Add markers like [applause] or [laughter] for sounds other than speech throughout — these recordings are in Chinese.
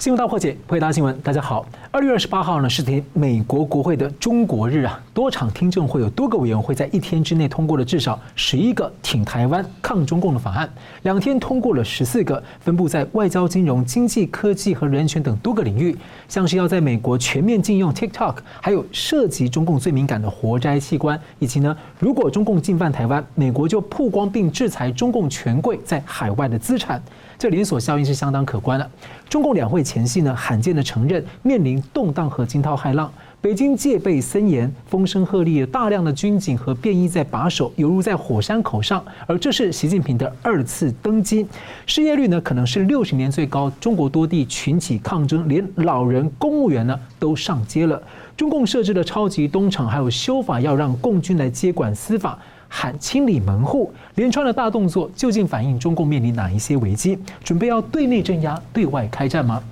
新闻大破解，回答新闻。大家好，二月二十八号呢是天美国国会的中国日啊，多场听证会有多个委员会在一天之内通过了至少十一个挺台湾、抗中共的法案，两天通过了十四个，分布在外交、金融、经济、科技和人权等多个领域，像是要在美国全面禁用 TikTok，还有涉及中共最敏感的活摘器官，以及呢，如果中共进犯台湾，美国就曝光并制裁中共权贵在海外的资产。这连锁效应是相当可观的。中共两会前夕呢，罕见的承认面临动荡和惊涛骇浪，北京戒备森严，风声鹤唳，大量的军警和便衣在把守，犹如在火山口上。而这是习近平的二次登基，失业率呢可能是六十年最高。中国多地群起抗争，连老人、公务员呢都上街了。中共设置了超级东厂，还有修法要让共军来接管司法。喊清理门户，连串的大动作究竟反映中共面临哪一些危机？准备要对内镇压、对外开战吗？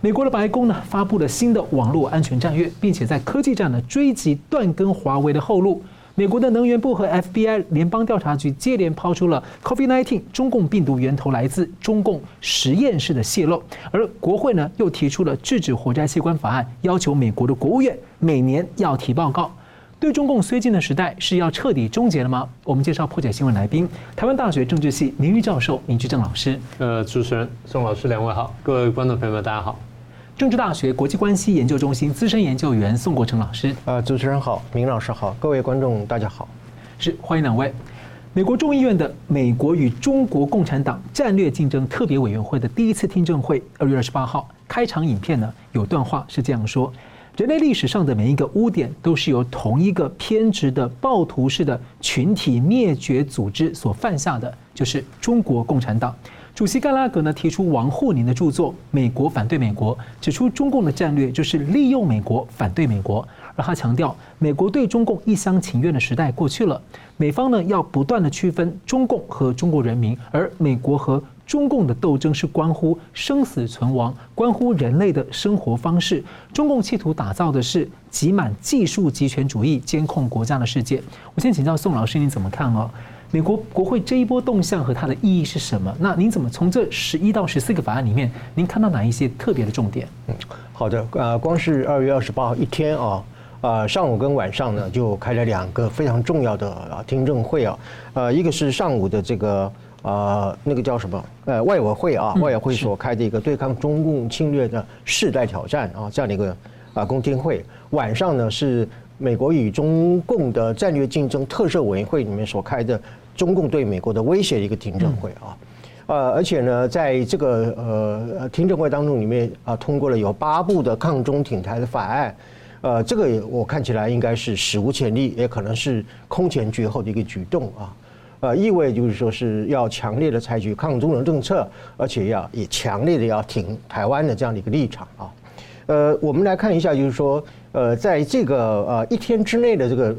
美国的白宫呢发布了新的网络安全战略，并且在科技战呢追击断根华为的后路。美国的能源部和 FBI 联邦调查局接连抛出了 COVID-19 中共病毒源头来自中共实验室的泄露，而国会呢又提出了制止活摘器官法案，要求美国的国务院每年要提报告。对中共绥靖的时代是要彻底终结了吗？我们介绍破解新闻来宾，台湾大学政治系名誉教授明居正老师。呃，主持人宋老师两位好，各位观众朋友们大家好。政治大学国际关系研究中心资深研究员宋国成老师。呃，主持人好，明老师好，各位观众大家好。是，欢迎两位。美国众议院的美国与中国共产党战略竞争特别委员会的第一次听证会，二月二十八号开场影片呢，有段话是这样说。人类历史上的每一个污点，都是由同一个偏执的暴徒式的群体灭绝组织所犯下的，就是中国共产党。主席盖拉格呢提出王沪宁的著作《美国反对美国》，指出中共的战略就是利用美国反对美国，而他强调，美国对中共一厢情愿的时代过去了，美方呢要不断的区分中共和中国人民，而美国和中共的斗争是关乎生死存亡，关乎人类的生活方式。中共企图打造的是挤满技术集权主义、监控国家的世界。我先请教宋老师，您怎么看哦？美国国会这一波动向和它的意义是什么？那您怎么从这十一到十四个法案里面，您看到哪一些特别的重点？嗯，好的，呃，光是二月二十八号一天啊，呃，上午跟晚上呢，就开了两个非常重要的啊听证会啊，呃，一个是上午的这个。啊、呃，那个叫什么？呃，外委会啊，外委会所开的一个对抗中共侵略的世代挑战啊，这样的一个啊公听会。晚上呢是美国与中共的战略竞争特设委员会里面所开的中共对美国的威胁的一个听证会啊。呃，而且呢，在这个呃听证会当中里面啊，通过了有八部的抗中挺台的法案。呃，这个我看起来应该是史无前例，也可能是空前绝后的一个举动啊。呃，意味就是说是要强烈的采取抗中的政策，而且要也强烈的要挺台湾的这样的一个立场啊。呃，我们来看一下，就是说，呃，在这个呃一天之内的这个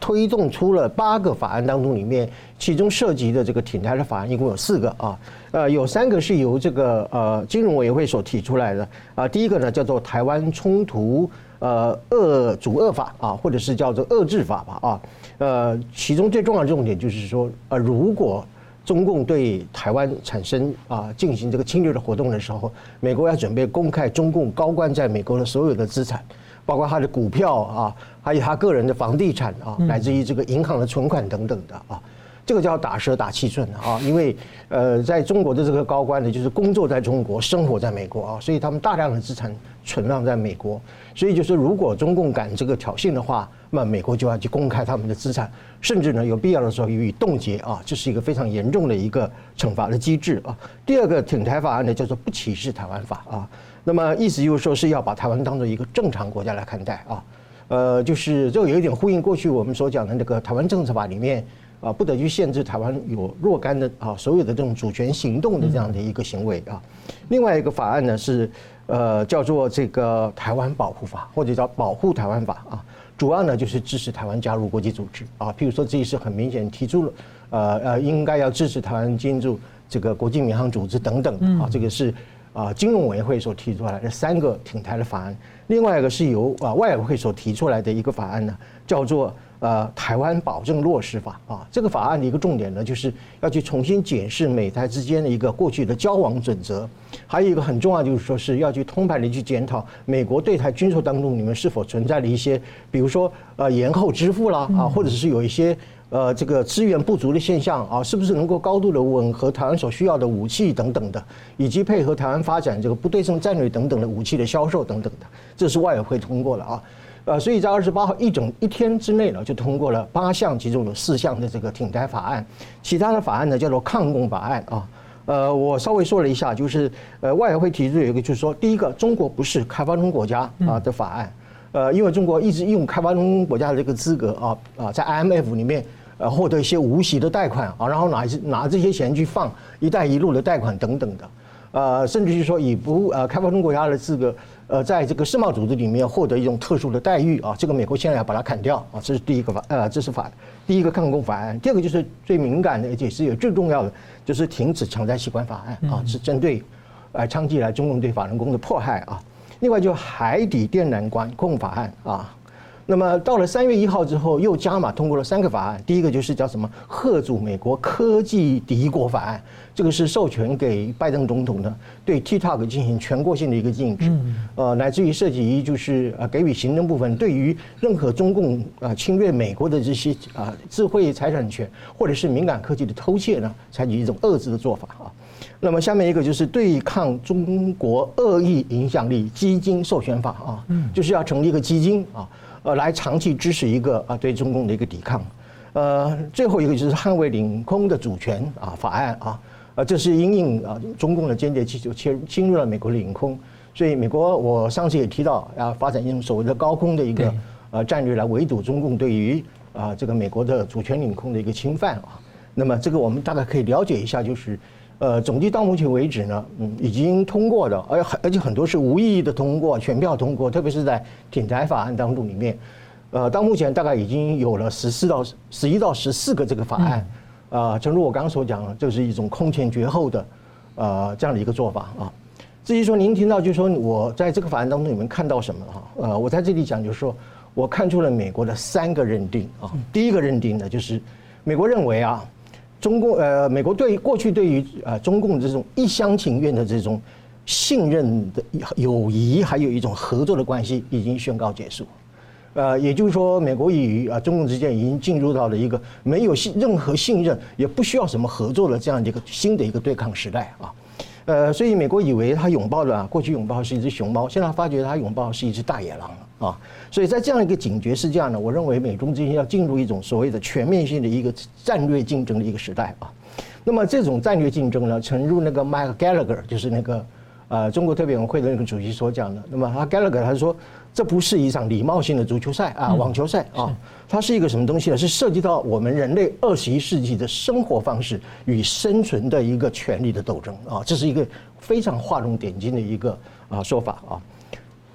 推动出了八个法案当中，里面其中涉及的这个挺台的法案一共有四个啊。呃，有三个是由这个呃金融委员会所提出来的啊。第一个呢叫做台湾冲突呃遏阻遏法啊，或者是叫做遏制法吧啊。呃，其中最重要的重点就是说，呃，如果中共对台湾产生啊进行这个侵略的活动的时候，美国要准备公开中共高官在美国的所有的资产，包括他的股票啊，[laughs] 还有他个人的房地产啊，乃至于这个银行的存款等等的啊。这个叫打蛇打七寸啊，因为呃，在中国的这个高官呢，就是工作在中国，生活在美国啊，所以他们大量的资产存放在美国，所以就是如果中共敢这个挑衅的话，那美国就要去公开他们的资产，甚至呢有必要的时候予以冻结啊，这是一个非常严重的一个惩罚的机制啊。第二个挺台法案呢叫做不歧视台湾法啊，那么意思就是说是要把台湾当做一个正常国家来看待啊，呃，就是这有一点呼应过去我们所讲的那个台湾政策法里面。啊，不得去限制台湾有若干的啊，所有的这种主权行动的这样的一个行为啊。另外一个法案呢是呃叫做这个台湾保护法，或者叫保护台湾法啊。主要呢就是支持台湾加入国际组织啊。譬如说这一次很明显提出了呃呃应该要支持台湾进入这个国际民航组织等等啊。这个是啊金融委员会所提出来的三个挺台的法案。另外一个是由啊外委会所提出来的一个法案呢，叫做。呃台湾保证落实法啊。这个法案的一个重点呢，就是要去重新检视美台之间的一个过去的交往准则，还有一个很重要就是说是要去通盘的去检讨美国对台军售当中，你们是否存在了一些，比如说呃延后支付啦啊，或者是有一些。呃，这个资源不足的现象啊，是不是能够高度的吻合台湾所需要的武器等等的，以及配合台湾发展这个不对称战略等等的武器的销售等等的，这是外委会通过了啊。呃，所以在二十八号一整一天之内呢，就通过了八项，其中有四项的这个挺台法案，其他的法案呢叫做抗共法案啊。呃，我稍微说了一下，就是呃外委会提出有一个，就是说第一个，中国不是开发中国家啊的法案，呃，因为中国一直用开发中国家的这个资格啊啊，在 IMF 里面。呃，获得一些无息的贷款啊，然后拿拿这些钱去放“一带一路”的贷款等等的，呃，甚至是说以不呃开发中国家的资格，呃，在这个世贸组织里面获得一种特殊的待遇啊，这个美国现在要把它砍掉啊，这是第一个法，呃，这是法第一个抗共法案。第二个就是最敏感的，而且是也最重要的，就是停止强拆器官法案啊，是针对呃长期以来中共对法轮功的迫害啊。另外就海底电缆管控法案啊。那么到了三月一号之后，又加码通过了三个法案。第一个就是叫什么“贺阻美国科技敌国法案”，这个是授权给拜登总统的，对 TikTok 进行全国性的一个禁止，呃，乃至于涉及于就是呃给予行政部分对于任何中共啊侵略美国的这些啊智慧财产权或者是敏感科技的偷窃呢，采取一种遏制的做法啊。那么下面一个就是对抗中国恶意影响力基金授权法啊，就是要成立一个基金啊。呃，来长期支持一个啊对中共的一个抵抗，呃，最后一个就是捍卫领空的主权啊法案啊，呃，这是因应啊中共的间谍气球切入侵入了美国的领空，所以美国我上次也提到啊发展一种所谓的高空的一个呃战略来围堵中共对于啊这个美国的主权领空的一个侵犯啊，那么这个我们大概可以了解一下就是。呃，总计到目前为止呢，嗯，已经通过的，而而且很多是无意义的通过，全票通过，特别是在挺台法案当中里面，呃，到目前大概已经有了十四到十一到十四个这个法案，啊，正如我刚刚所讲的，这是一种空前绝后的，呃，这样的一个做法啊。至于说您听到就是说我在这个法案当中你们看到什么哈？呃，我在这里讲就是说我看出了美国的三个认定啊，第一个认定呢就是美国认为啊。中共呃，美国对过去对于呃中共这种一厢情愿的这种信任的友谊，还有一种合作的关系，已经宣告结束。呃，也就是说，美国与啊中共之间已经进入到了一个没有信任何信任，也不需要什么合作的这样的一个新的一个对抗时代啊。呃，所以美国以为他拥抱的过去拥抱是一只熊猫，现在发觉他拥抱是一只大野狼了啊！所以在这样一个警觉之下呢，我认为美中之间要进入一种所谓的全面性的一个战略竞争的一个时代啊。那么这种战略竞争呢，诚如那个 Mike Gallagher 就是那个呃中国特别委员会的那个主席所讲的，那么他 Gallagher 他说。这不是一场礼貌性的足球赛啊，网球赛啊，它是一个什么东西呢？是涉及到我们人类二十一世纪的生活方式与生存的一个权力的斗争啊，这是一个非常画龙点睛的一个啊说法啊。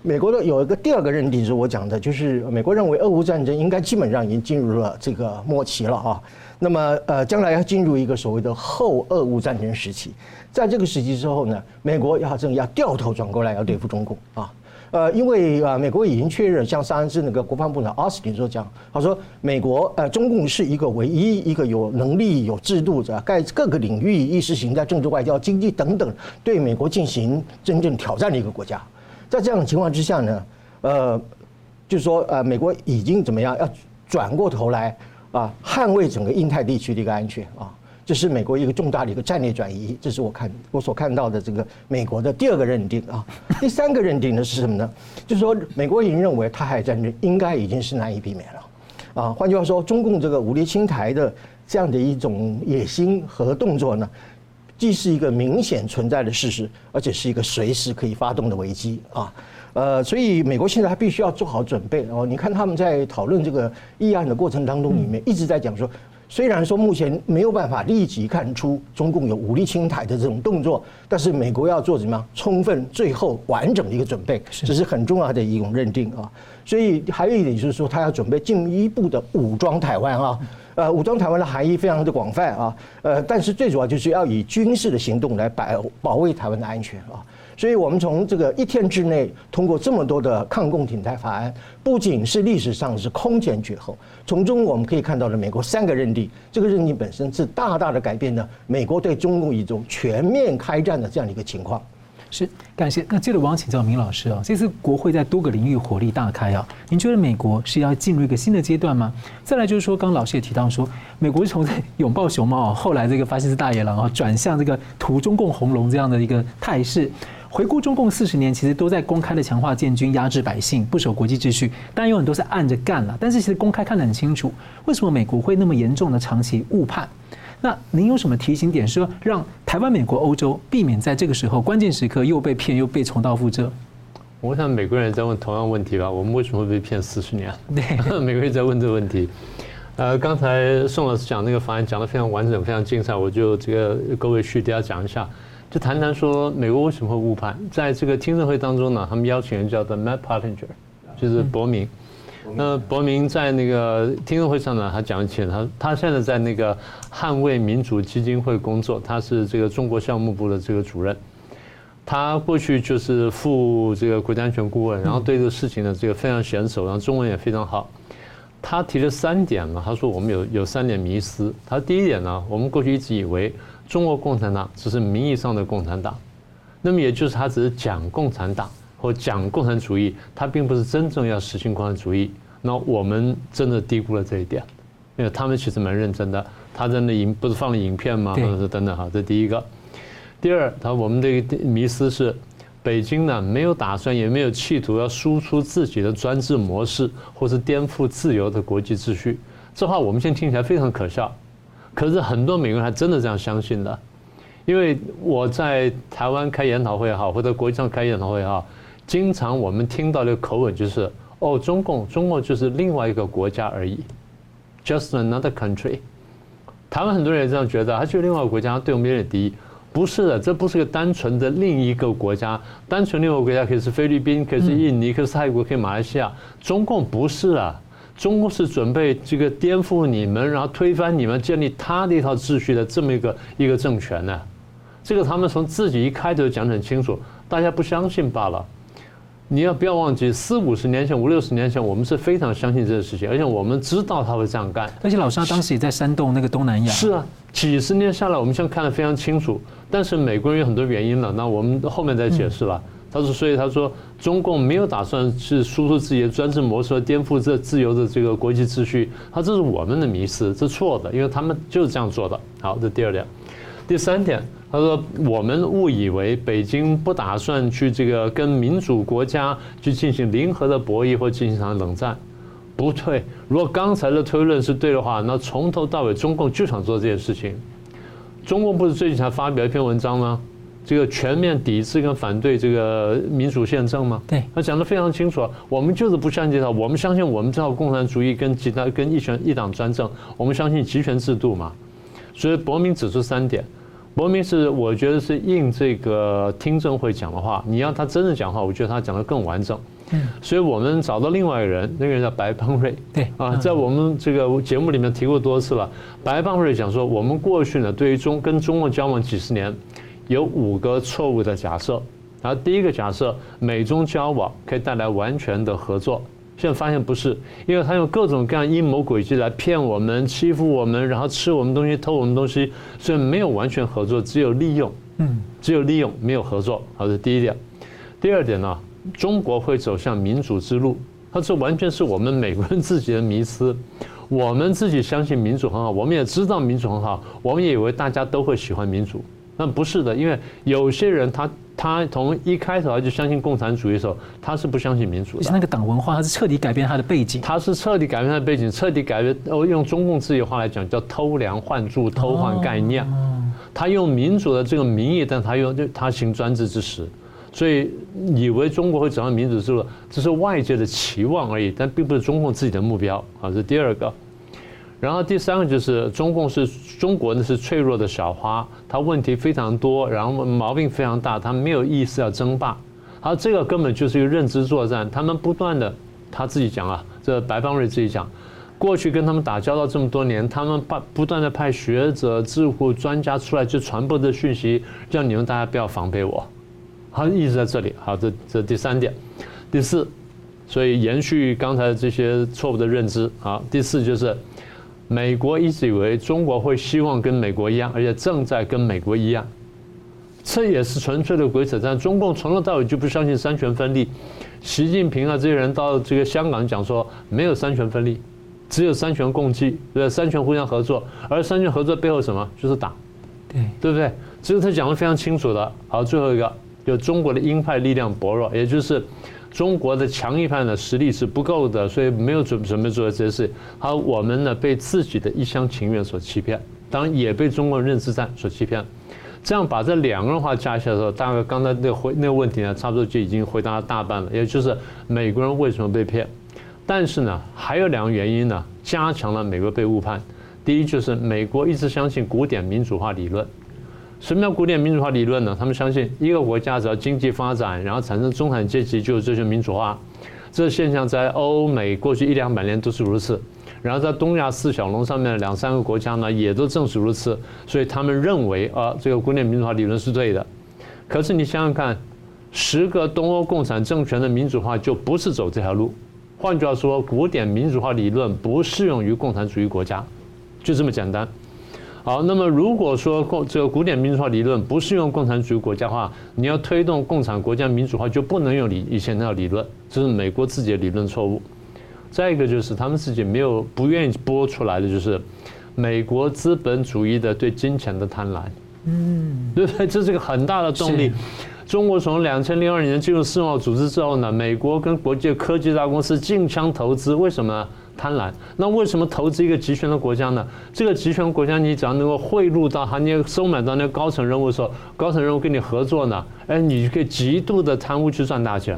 美国的有一个第二个认定是我讲的，就是美国认为俄乌战争应该基本上已经进入了这个末期了啊。那么呃，将来要进入一个所谓的后俄乌战争时期，在这个时期之后呢，美国要正要掉头转过来要对付中共啊。呃，因为啊，美国已经确认，像上一次那个国防部长奥斯汀所讲，他说美国呃，中共是一个唯一一个有能力、有制度的，在各个领域、意识形态、政治、外交、经济等等，对美国进行真正挑战的一个国家。在这样的情况之下呢，呃，就是说呃，美国已经怎么样，要转过头来啊，捍卫整个印太地区的一个安全啊。这是美国一个重大的一个战略转移，这是我看我所看到的这个美国的第二个认定啊。[laughs] 第三个认定呢是什么呢？就是说美国已经认为台海战争应该已经是难以避免了啊。换句话说，中共这个武力侵台的这样的一种野心和动作呢，既是一个明显存在的事实，而且是一个随时可以发动的危机啊。呃，所以美国现在还必须要做好准备哦。你看他们在讨论这个议案的过程当中，里面一直在讲说。虽然说目前没有办法立即看出中共有武力侵台的这种动作，但是美国要做怎么样充分、最后完整的一个准备，这是很重要的一种认定啊。所以还有一点就是说，他要准备进一步的武装台湾啊。呃，武装台湾的含义非常的广泛啊。呃，但是最主要就是要以军事的行动来保保卫台湾的安全啊。所以我们从这个一天之内通过这么多的抗共挺台法案，不仅是历史上是空前绝后，从中我们可以看到了美国三个认定，这个认定本身是大大的改变了美国对中共一种全面开战的这样的一个情况。是，感谢。那接着我想请教明老师啊，这次国会在多个领域火力大开啊，您觉得美国是要进入一个新的阶段吗？再来就是说，刚老师也提到说，美国是从拥抱熊猫啊，后来这个发现是大野狼啊，转向这个屠中共红龙这样的一个态势。回顾中共四十年，其实都在公开的强化建军、压制百姓、不守国际秩序，当然有很多是暗着干了。但是其实公开看得很清楚，为什么美国会那么严重的长期误判？那您有什么提醒点，说让台湾、美国、欧洲避免在这个时候关键时刻又被骗，又被重蹈覆辙？我想美国人在问同样问题吧，我们为什么会被骗四十年？对，[laughs] 美国人在问这个问题。呃，刚才宋老师讲那个法案讲得非常完整，非常精彩，我就这个各位续要讲一下，就谈谈说美国为什么会误判。在这个听证会当中呢，他们邀请人叫做 Matt Pottinger，就是伯明。嗯那伯明在那个听证会上呢，他讲起他他现在在那个捍卫民主基金会工作，他是这个中国项目部的这个主任。他过去就是副这个国家安全顾问，然后对这个事情呢，这个非常娴熟，然后中文也非常好。他提了三点呢，他说我们有有三点迷思。他第一点呢，我们过去一直以为中国共产党只是名义上的共产党，那么也就是他只是讲共产党。或讲共产主义，他并不是真正要实行共产主义。那我们真的低估了这一点，因为他们其实蛮认真的。他在那影不是放了影片吗？或者是等等哈，这第一个。第二，他我们的一个迷思是，北京呢没有打算，也没有企图要输出自己的专制模式，或是颠覆自由的国际秩序。这话我们现在听起来非常可笑，可是很多美国人还真的这样相信的。因为我在台湾开研讨会也好，或者国际上开研讨会也好。经常我们听到的口吻就是：哦，中共，中共就是另外一个国家而已，just another country。台湾很多人也这样觉得，他就是另外一个国家，对我们有点敌意。不是的，这不是个单纯的另一个国家，单纯另外一个国家可以是菲律宾，可以是印尼，可以是泰国，可以马来西亚。中共不是啊，中共是准备这个颠覆你们，然后推翻你们，建立他的一套秩序的这么一个一个政权呢。这个他们从自己一开头讲得很清楚，大家不相信罢了。你要不要忘记，四五十年前、五六十年前，我们是非常相信这个事情，而且我们知道他会这样干。而且老沙当时也在煽动那个东南亚。是啊，几十年下来，我们现在看得非常清楚。但是美国人有很多原因了，那我们后面再解释了。他说，所以他说，中共没有打算去输出自己的专制模式，颠覆这自由的这个国际秩序。他这是我们的迷失，这错的，因为他们就是这样做的。好，这第二点，第三点。他说：“我们误以为北京不打算去这个跟民主国家去进行零和的博弈或进行一场冷战，不对。如果刚才的推论是对的话，那从头到尾中共就想做这件事情。中共不是最近才发表一篇文章吗？这个全面抵制跟反对这个民主宪政吗？对，他讲得非常清楚。我们就是不相信这套，我们相信我们这套共产主义跟其他跟一权一党专政，我们相信集权制度嘛。所以伯明指出三点。”伯明是，我觉得是应这个听证会讲的话，你让他真的讲话，我觉得他讲的更完整。嗯，所以我们找到另外一个人，那个人叫白邦瑞。对啊，在我们这个节目里面提过多次了。白邦瑞讲说，我们过去呢，对于中跟中国交往几十年，有五个错误的假设。然后第一个假设，美中交往可以带来完全的合作。现在发现不是，因为他用各种各样阴谋诡计来骗我们、欺负我们，然后吃我们东西、偷我们东西，所以没有完全合作，只有利用。嗯，只有利用，没有合作。好，这是第一点。第二点呢，中国会走向民主之路，他这完全是我们美国人自己的迷思。我们自己相信民主很好，我们也知道民主很好，我们也以为大家都会喜欢民主，但不是的，因为有些人他。他从一开始他就相信共产主义的时候，他是不相信民主的。而且那个党文化，他是彻底改变他的背景。他是彻底改变他的背景，彻底改变。哦用中共自己的话来讲，叫偷梁换柱、偷换概念。他用民主的这个名义，但他用就他行专制之实，所以以为中国会走向民主之路，这是外界的期望而已，但并不是中共自己的目标。啊，这是第二个。然后第三个就是中共是中国呢是脆弱的小花，它问题非常多，然后毛病非常大，它没有意思要争霸，而这个根本就是一个认知作战。他们不断的他自己讲啊，这白邦瑞自己讲，过去跟他们打交道这么多年，他们派不断的派学者、智库专家出来就传播的讯息，叫你们大家不要防备我，好，一直在这里。好，这这第三点，第四，所以延续刚才这些错误的认知。好，第四就是美国一直以为中国会希望跟美国一样，而且正在跟美国一样，这也是纯粹的鬼扯淡。中共从头到尾就不相信三权分立。习近平啊，这些人到这个香港讲说没有三权分立，只有三权共济，对，三权互相合作。而三权合作背后什么？就是党，对，对不对？这个他讲的非常清楚的。好，最后一个，就中国的鹰派力量薄弱，也就是中国的强硬派的实力是不够的，所以没有准准备做这些事。好，我们呢被自己的一厢情愿所欺骗，当然也被中国认知战所欺骗。这样把这两个人话加起来的时候，大概刚才那个回那个问题呢，差不多就已经回答了大半了。也就是美国人为什么被骗？但是呢，还有两个原因呢，加强了美国被误判。第一就是美国一直相信古典民主化理论。什么叫古典民主化理论呢？他们相信一个国家只要经济发展，然后产生中产阶级，就追求民主化。这现象在欧美过去一两百年都是如此。然后在东亚四小龙上面两三个国家呢，也都正是如此，所以他们认为啊，这个古典民主化理论是对的。可是你想想看，十个东欧共产政权的民主化就不是走这条路。换句话说，古典民主化理论不适用于共产主义国家，就这么简单。好，那么如果说共这个古典民主化理论不适用共产主义国家的话，你要推动共产国家民主化就不能用理以前那套理论，这是美国自己的理论错误。再一个就是他们自己没有不愿意播出来的，就是美国资本主义的对金钱的贪婪，嗯，对不对？这是一个很大的动力。中国从两千零二年进入世贸组织之后呢，美国跟国际科技大公司竞相投资，为什么呢？贪婪。那为什么投资一个集权的国家呢？这个集权国家，你只要能够贿赂到他，你收买到那个高层人物的时候，高层人物跟你合作呢，哎，你就可以极度的贪污去赚大钱。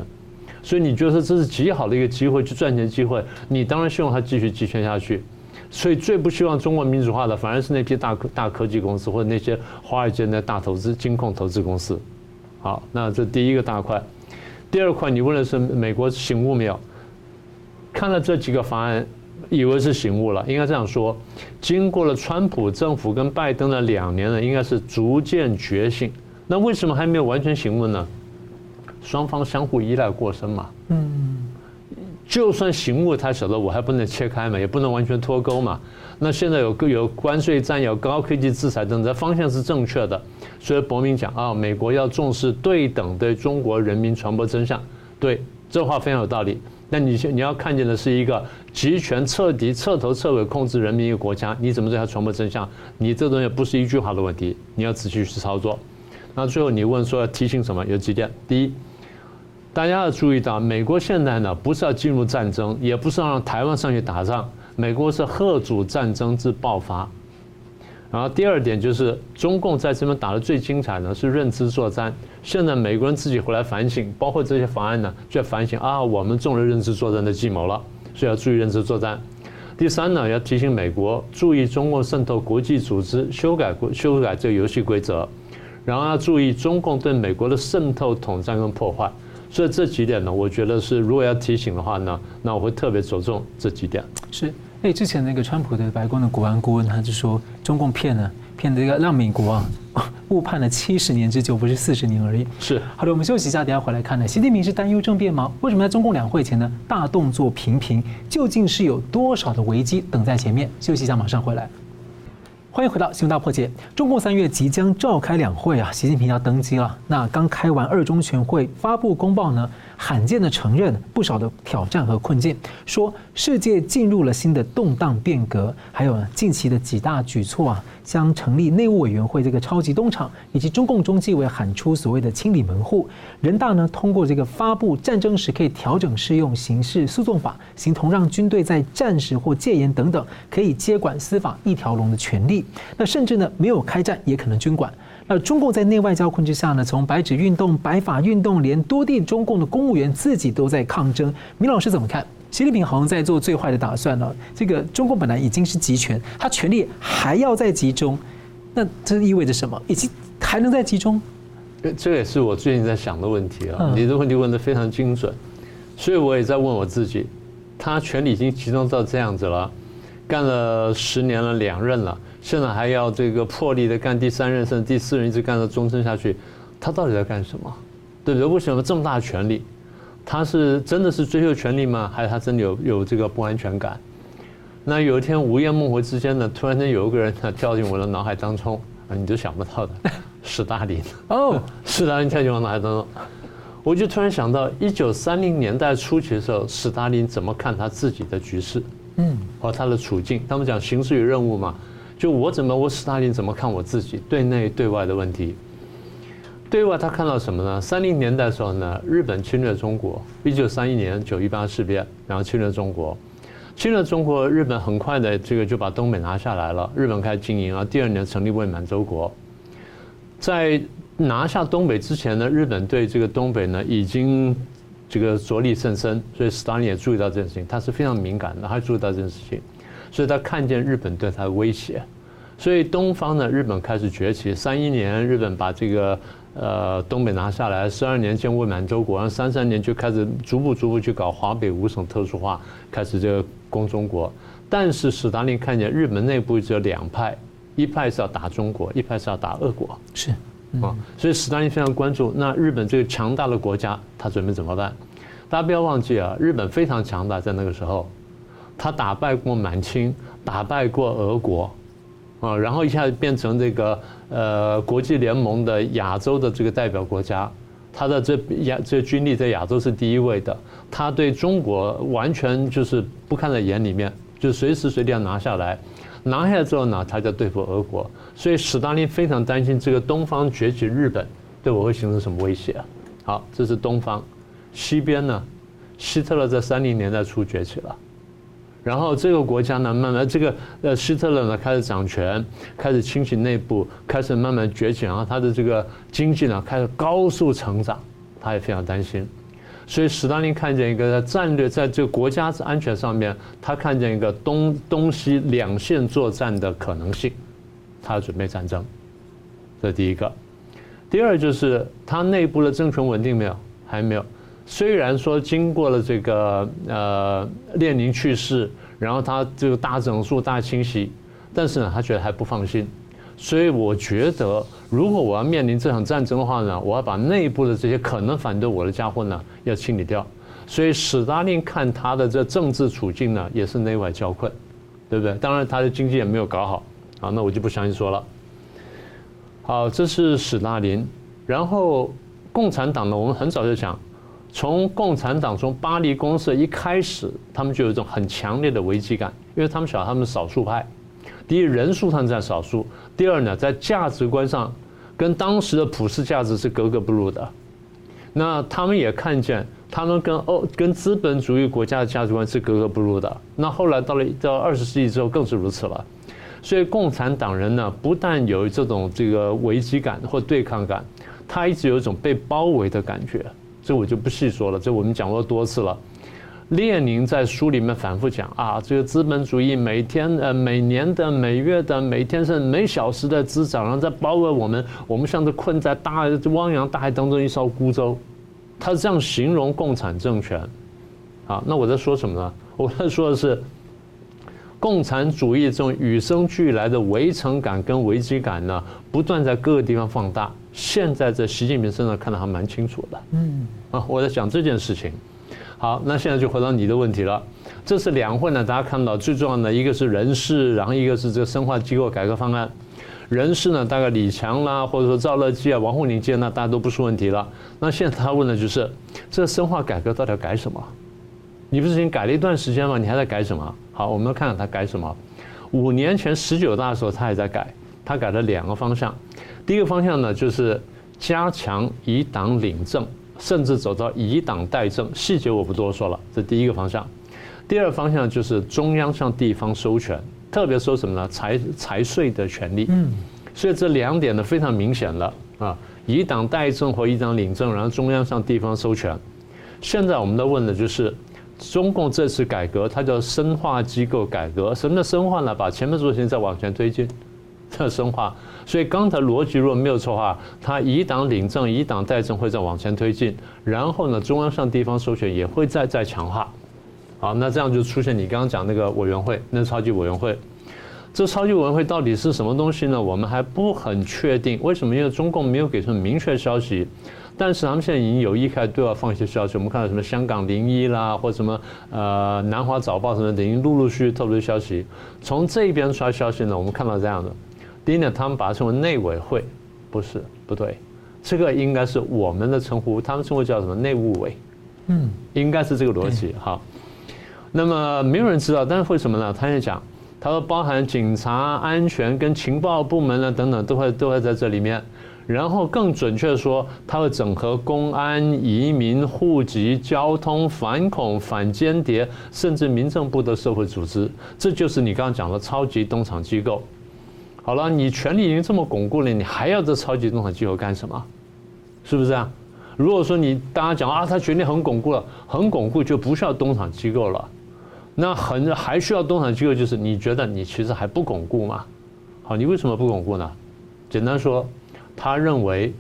所以你觉得这是极好的一个机会去赚钱机会，你当然希望它继续集权下去。所以最不希望中国民主化的，反而是那批大大科技公司或者那些华尔街的大投资、金控投资公司。好，那这第一个大块。第二块，你问的是美国醒悟没有？看了这几个方案，以为是醒悟了。应该这样说，经过了川普政府跟拜登的两年呢，应该是逐渐觉醒。那为什么还没有完全醒悟呢？双方相互依赖过深嘛，嗯，就算醒悟，他晓得我还不能切开嘛，也不能完全脱钩嘛。那现在有个有关税战，有高科技制裁等等，方向是正确的。所以伯明讲啊，美国要重视对等对中国人民传播真相，对，这话非常有道理。那你你要看见的是一个集权彻底彻头彻尾控制人民一个国家，你怎么对他传播真相？你这东西不是一句话的问题，你要仔细去操作。那最后你问说要提醒什么？有几点，第一。大家要注意到，美国现在呢不是要进入战争，也不是让台湾上去打仗，美国是吓阻战争之爆发。然后第二点就是，中共在这边打的最精彩呢是认知作战。现在美国人自己回来反省，包括这些法案呢，就要反省啊，我们中了认知作战的计谋了，所以要注意认知作战。第三呢，要提醒美国注意中共渗透国际组织，修改修改这个游戏规则，然后要注意中共对美国的渗透、统战跟破坏。所以这几点呢，我觉得是如果要提醒的话呢，那我会特别着重这几点。是，哎，之前那个川普的白宫的国安顾问，他就说中共骗了，骗这个让美国啊误判了七十年之久，不是四十年而已。是。好的，我们休息一下，等下回来看呢。习近平是担忧政变吗？为什么在中共两会前呢大动作频频？究竟是有多少的危机等在前面？休息一下，马上回来。欢迎回到《新闻大破解》。中共三月即将召开两会啊，习近平要登基了。那刚开完二中全会，发布公报呢，罕见的承认不少的挑战和困境，说世界进入了新的动荡变革。还有呢，近期的几大举措啊，将成立内务委员会这个超级东厂，以及中共中纪委喊出所谓的清理门户。人大呢通过这个发布战争时可以调整适用刑事诉讼法，形同让军队在战时或戒严等等可以接管司法一条龙的权利。那甚至呢，没有开战也可能军管。那中共在内外交困之下呢，从白纸运动、白法运动，连多地中共的公务员自己都在抗争。米老师怎么看？习近平好像在做最坏的打算呢？这个中共本来已经是集权，他权力还要再集中，那这意味着什么？已经还能再集中？这也是我最近在想的问题啊。你的问题问得非常精准，所以我也在问我自己：他权力已经集中到这样子了。干了十年了，两任了，现在还要这个破例的干第三任，甚至第四任，一直干到终身下去，他到底在干什么？对不对？为什么这么大的权力？他是真的是追求权力吗？还是他真的有有这个不安全感？那有一天午夜梦回之间呢，突然间有一个人他跳进我的脑海当中，啊，你都想不到的，[laughs] 史大林哦，[laughs] 史大林跳进我脑海当中，我就突然想到一九三零年代初期的时候，史大林怎么看他自己的局势，嗯，和他的处境。他们讲形势与任务嘛，就我怎么我斯大林怎么看我自己对内对外的问题。对外他看到什么呢？三零年代的时候呢，日本侵略中国，一九三一年九一八事变，然后侵略中国。侵略中国，日本很快的这个就把东北拿下来了。日本开始经营啊，第二年成立伪满洲国。在拿下东北之前呢，日本对这个东北呢已经这个着力甚深，所以斯大林也注意到这件事情，他是非常敏感的，他注意到这件事情，所以他看见日本对他的威胁，所以东方呢，日本开始崛起。三一年，日本把这个。呃，东北拿下来，十二年建伪满洲国，然后三三年就开始逐步逐步去搞华北五省特殊化，开始这个攻中国。但是史达林看见日本内部只有两派，一派是要打中国，一派是要打俄国。是，啊、所以史达林非常关注那日本这个强大的国家，他准备怎么办？大家不要忘记啊，日本非常强大，在那个时候，他打败过满清，打败过俄国。啊，然后一下子变成这个呃国际联盟的亚洲的这个代表国家，他的这亚这军力在亚洲是第一位的，他对中国完全就是不看在眼里面，就随时随地要拿下来，拿下来之后呢，他就对付俄国，所以史大林非常担心这个东方崛起日本对我会形成什么威胁啊。好，这是东方，西边呢，希特勒在三零年代初崛起了。然后这个国家呢，慢慢这个呃希特勒呢开始掌权，开始清洗内部，开始慢慢崛起，然后他的这个经济呢开始高速成长，他也非常担心，所以史丹林看见一个在战略在这个国家安全上面，他看见一个东东西两线作战的可能性，他准备战争，这是第一个。第二就是他内部的政权稳定没有？还没有。虽然说经过了这个呃列宁去世，然后他这个大整肃大清洗，但是呢，他觉得还不放心，所以我觉得如果我要面临这场战争的话呢，我要把内部的这些可能反对我的家伙呢要清理掉。所以史达林看他的这政治处境呢也是内外交困，对不对？当然他的经济也没有搞好啊，那我就不详细说了。好，这是史达林，然后共产党呢，我们很早就讲。从共产党从巴黎公社一开始，他们就有一种很强烈的危机感，因为他们晓得他们少数派。第一，人数上占少数；第二呢，在价值观上跟当时的普世价值是格格不入的。那他们也看见，他们跟欧跟资本主义国家的价值观是格格不入的。那后来到了到二十世纪之后，更是如此了。所以共产党人呢，不但有这种这个危机感或对抗感，他一直有一种被包围的感觉。这我就不细说了，这我们讲过多次了。列宁在书里面反复讲啊，这个资本主义每天呃每年的、每月的、每天甚至每小时的滋长，然后在包围我们，我们像是困在大汪洋大海当中一艘孤舟。他是这样形容共产政权。啊，那我在说什么呢？[laughs] 我在说的是，共产主义这种与生俱来的围城感跟危机感呢，不断在各个地方放大。现在在习近平身上看得还蛮清楚的，嗯，啊，我在讲这件事情。好，那现在就回到你的问题了。这次两会呢，大家看到最重要的一个是人事，然后一个是这个深化机构改革方案。人事呢，大概李强啦，或者说赵乐际啊、王沪宁接，那大家都不是问题了。那现在他问的就是，这深化改革到底要改什么？你不是已经改了一段时间吗？你还在改什么？好，我们看看他改什么。五年前十九大的时候，他也在改，他改了两个方向。第一个方向呢，就是加强以党领政，甚至走到以党代政，细节我不多说了。这第一个方向。第二个方向就是中央向地方收权，特别收什么呢？财财税的权利。嗯。所以这两点呢，非常明显了啊，以党代政或以党领政，然后中央向地方收权。现在我们在问的就是，中共这次改革，它叫深化机构改革。什么叫深化呢？把前面做的事情再往前推进。特深化，所以刚才逻辑如果没有错的话，他以党领政、以党代政会再往前推进，然后呢，中央向地方授权也会再再强化。好，那这样就出现你刚刚讲那个委员会，那超级委员会。这超级委员会到底是什么东西呢？我们还不很确定。为什么？因为中共没有给出明确消息。但是他们现在已经有意开始对外放一些消息，我们看到什么香港零一啦，或什么呃南华早报什么的，已经陆陆续续透露消息。从这边出来消息呢，我们看到这样的：第一呢，他们把它称为内委会，不是不对，这个应该是我们的称呼，他们称呼叫什么内务委，嗯，应该是这个逻辑。好，那么没有人知道，但是为什么呢？他也讲，他说包含警察、安全跟情报部门呢等等，都会都会在这里面。然后更准确的说，它会整合公安、移民、户籍、交通、反恐、反间谍，甚至民政部的社会组织。这就是你刚刚讲的超级东厂机构。好了，你权力已经这么巩固了，你还要这超级东厂机构干什么？是不是啊？如果说你大家讲啊，他权力很巩固了，很巩固就不需要东厂机构了。那很还需要东厂机构，就是你觉得你其实还不巩固吗？好，你为什么不巩固呢？简单说。他认为，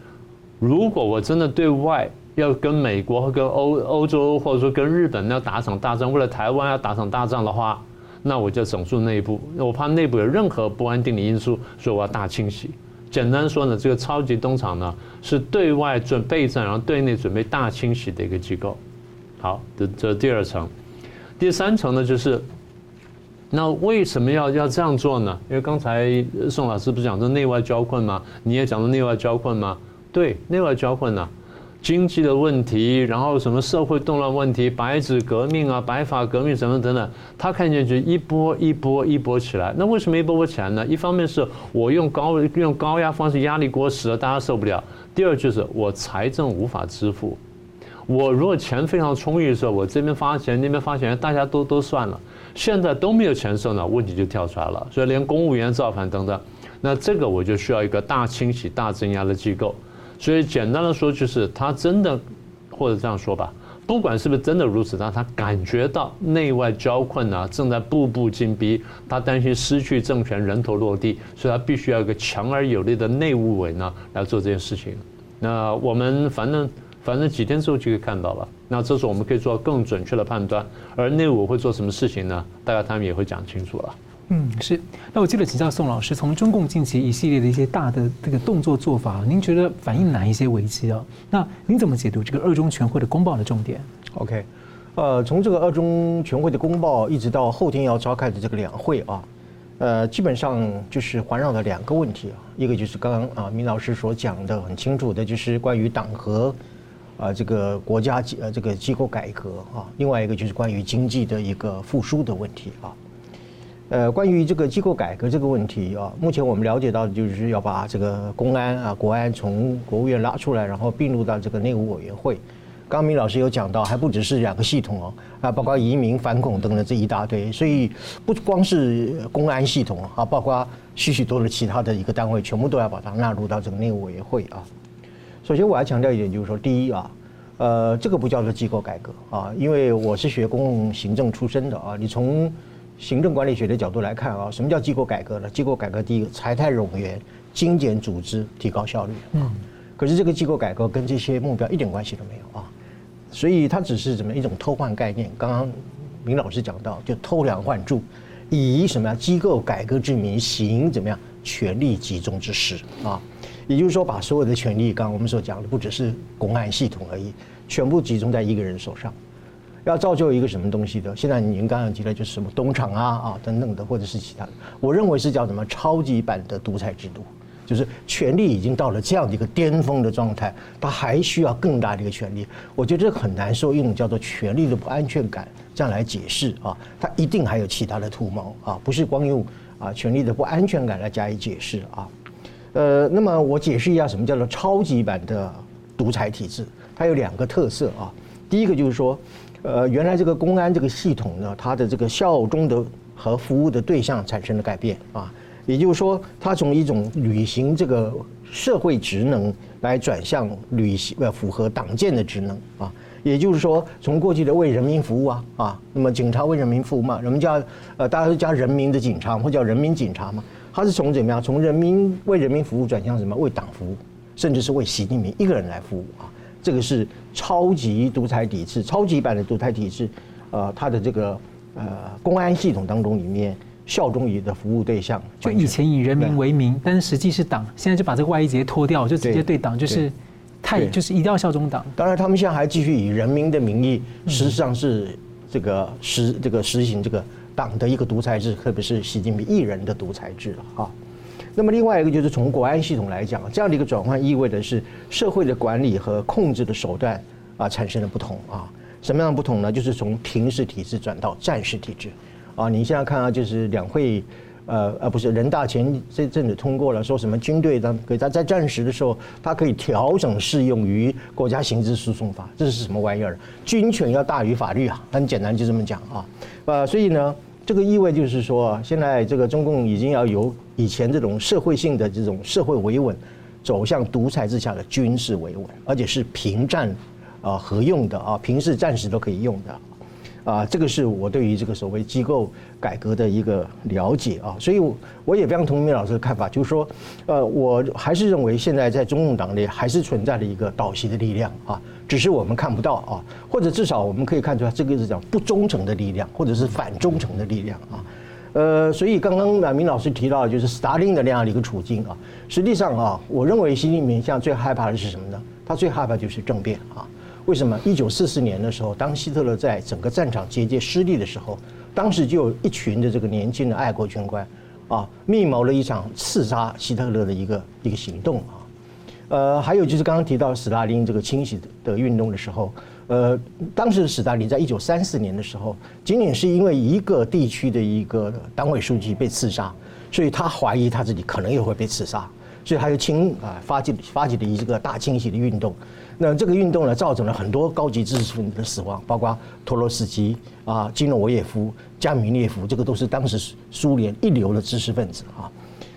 如果我真的对外要跟美国和跟欧欧洲，或者说跟日本要打场大仗，为了台湾要打场大仗的话，那我就整肃内部，我怕内部有任何不安定的因素，所以我要大清洗。简单说呢，这个超级东厂呢是对外准备战，然后对内准备大清洗的一个机构。好，这这第二层，第三层呢就是。那为什么要要这样做呢？因为刚才宋老师不是讲的内外交困吗？你也讲的内外交困吗？对，内外交困呢，经济的问题，然后什么社会动乱问题，白纸革命啊，白发革命什么等等，他看见就一波一波一波起来。那为什么一波波起来呢？一方面是我用高用高压方式压力过时了，大家受不了；第二就是我财政无法支付。我如果钱非常充裕的时候，我这边发钱，那边发钱，大家都都算了。现在都没有钱收呢，问题就跳出来了。所以连公务员造反等等，那这个我就需要一个大清洗、大镇压的机构。所以简单的说，就是他真的，或者这样说吧，不管是不是真的如此，但他感觉到内外交困啊，正在步步紧逼，他担心失去政权、人头落地，所以他必须要一个强而有力的内务委呢来做这件事情。那我们反正。反正几天之后就可以看到了，那这时候我们可以做更准确的判断。而内务会做什么事情呢？大概他们也会讲清楚了。嗯，是。那我记得请教宋老师，从中共近期一系列的一些大的这个动作做法，您觉得反映哪一些危机啊？那您怎么解读这个二中全会的公报的重点？OK，呃，从这个二中全会的公报一直到后天要召开的这个两会啊，呃，基本上就是环绕了两个问题啊，一个就是刚刚啊明老师所讲的很清楚的，就是关于党和。啊，这个国家机呃，这个机构改革啊，另外一个就是关于经济的一个复苏的问题啊。呃，关于这个机构改革这个问题啊，目前我们了解到的就是要把这个公安啊、国安从国务院拉出来，然后并入到这个内务委员会。刚明老师有讲到，还不只是两个系统哦，啊，包括移民、反恐等等这一大堆，所以不光是公安系统啊，包括许许多多的其他的一个单位，全部都要把它纳入到这个内务委员会啊。首先，我要强调一点，就是说，第一啊，呃，这个不叫做机构改革啊，因为我是学公共行政出身的啊。你从行政管理学的角度来看啊，什么叫机构改革呢？机构改革第一个，财泰冗员，精简组织，提高效率。嗯。可是这个机构改革跟这些目标一点关系都没有啊，所以它只是怎么一种偷换概念。刚刚明老师讲到，就偷梁换柱，以什么呀？机构改革之名行怎么样？权力集中之实啊。也就是说，把所有的权力，刚刚我们所讲的，不只是公安系统而已，全部集中在一个人手上，要造就一个什么东西的？现在您刚刚提的就是什么东厂啊啊等等的，或者是其他的，我认为是叫什么超级版的独裁制度，就是权力已经到了这样的一个巅峰的状态，它还需要更大的一个权力。我觉得这很难说用叫做权力的不安全感这样来解释啊，它一定还有其他的图谋啊，不是光用啊权力的不安全感来加以解释啊。呃，那么我解释一下什么叫做超级版的独裁体制。它有两个特色啊。第一个就是说，呃，原来这个公安这个系统呢，它的这个效忠的和服务的对象产生了改变啊。也就是说，它从一种履行这个社会职能来转向履行呃符合党建的职能啊。也就是说，从过去的为人民服务啊啊，那么警察为人民服务嘛，人们叫呃大家都叫人民的警察或叫人民警察嘛。他是从怎么样？从人民为人民服务转向什么？为党服务，甚至是为习近平一个人来服务啊！这个是超级独裁体制，超级版的独裁体制。呃，它的这个呃公安系统当中里面效忠于的服务对象，就以前以人民为名，但是实际是党。现在就把这个外衣直接脱掉，就直接对党就是太就是一定要效忠党。当然，他们现在还继续以人民的名义，实际上是这个实这个实行这个党的一个独裁制，特别是习近平一人的独裁制了啊。那么另外一个就是从国安系统来讲，这样的一个转换意味着是社会的管理和控制的手段啊产生了不同啊。什么样的不同呢？就是从平时体制转到战时体制啊。你现在看啊，就是两会。呃呃，不是人大前这阵子通过了，说什么军队当给他在战时的时候，他可以调整适用于国家刑事诉讼法，这是什么玩意儿？军权要大于法律啊，很简单就这么讲啊。呃，所以呢，这个意味就是说，现在这个中共已经要由以前这种社会性的这种社会维稳，走向独裁之下的军事维稳，而且是平战啊合用的啊，平时战时都可以用的。啊，这个是我对于这个所谓机构改革的一个了解啊，所以我也非常同意老师的看法，就是说，呃，我还是认为现在在中共党内还是存在着一个倒习的力量啊，只是我们看不到啊，或者至少我们可以看出来，这个是讲不忠诚的力量，或者是反忠诚的力量啊，呃，所以刚刚啊，明老师提到就是斯大林的那样的一个处境啊，实际上啊，我认为习近平现在最害怕的是什么呢？他最害怕就是政变啊。为什么？一九四四年的时候，当希特勒在整个战场节节失利的时候，当时就有一群的这个年轻的爱国军官，啊，密谋了一场刺杀希特勒的一个一个行动啊。呃，还有就是刚刚提到史大林这个清洗的运动的时候，呃，当时的史大林在一九三四年的时候，仅仅是因为一个地区的一个党委书记被刺杀，所以他怀疑他自己可能也会被刺杀，所以他就清啊发起发起了一个大清洗的运动。那这个运动呢，造成了很多高级知识分子的死亡，包括托洛斯基啊、基诺维耶夫、加米涅夫，这个都是当时苏联一流的知识分子啊。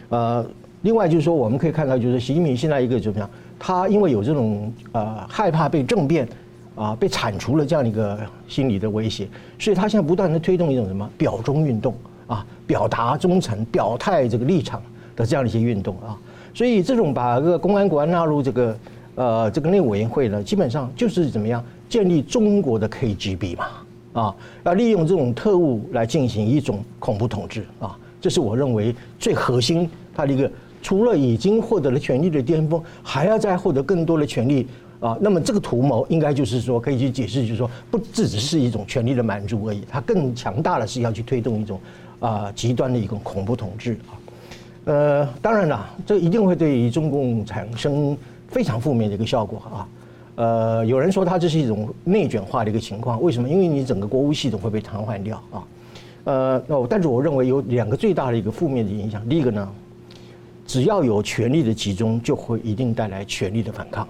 呃，另外就是说，我们可以看到，就是习近平现在一个怎么样？他因为有这种呃害怕被政变啊被铲除了这样一个心理的威胁，所以他现在不断的推动一种什么表忠运动啊，表达忠诚、表态这个立场的这样的一些运动啊。所以这种把这个公安国安纳入这个。呃，这个内委员会呢，基本上就是怎么样建立中国的 KGB 嘛，啊，要利用这种特务来进行一种恐怖统治啊，这是我认为最核心它的一个，除了已经获得了权力的巅峰，还要再获得更多的权力啊。那么这个图谋应该就是说可以去解释，就是说不只只是一种权力的满足而已，它更强大的是要去推动一种啊极端的一种恐怖统治啊。呃，当然了，这一定会对于中共产生。非常负面的一个效果啊，呃，有人说它这是一种内卷化的一个情况，为什么？因为你整个国务系统会被瘫痪掉啊，呃，那我但是我认为有两个最大的一个负面的影响，第一个呢，只要有权力的集中，就会一定带来权力的反抗。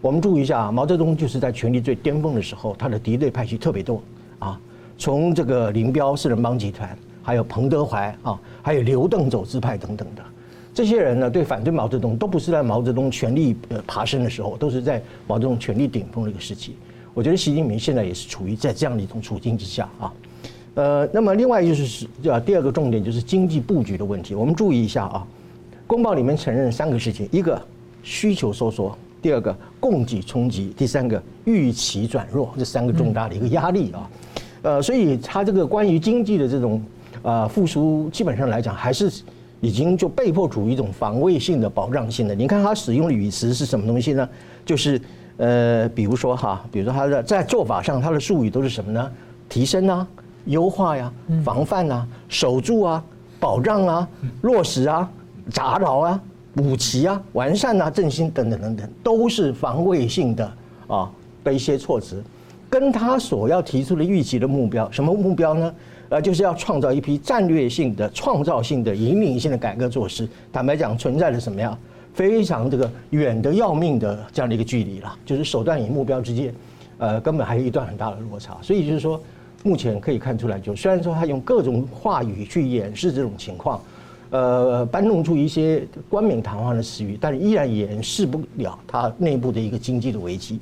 我们注意一下，毛泽东就是在权力最巅峰的时候，他的敌对派系特别多啊，从这个林彪四人帮集团，还有彭德怀啊，还有刘邓走资派等等的。这些人呢，对反对毛泽东都不是在毛泽东权力呃爬升的时候，都是在毛泽东权力顶峰的一个时期。我觉得习近平现在也是处于在这样的一种处境之下啊。呃，那么另外就是是啊，第二个重点就是经济布局的问题。我们注意一下啊，公报里面承认三个事情：一个需求收缩，第二个供给冲击，第三个预期转弱。这三个重大的一个压力啊。呃，所以他这个关于经济的这种啊复苏，基本上来讲还是。已经就被迫处于一种防卫性的保障性的。你看他使用的语词是什么东西呢？就是呃，比如说哈，比如说他的在做法上，他的术语都是什么呢？提升啊，优化呀，防范啊，守住啊，保障啊，落实啊，杂扰啊，补齐啊，完善啊，振兴等等等等，都是防卫性的啊的一些措辞，跟他所要提出的预期的目标，什么目标呢？呃，就是要创造一批战略性的、创造性的、引领性的改革措施。坦白讲，存在着什么呀非常这个远的要命的这样的一个距离了，就是手段与目标之间，呃，根本还有一段很大的落差。所以就是说，目前可以看出来，就虽然说他用各种话语去掩饰这种情况，呃，搬弄出一些冠冕堂皇的词语，但是依然掩饰不了它内部的一个经济的危机。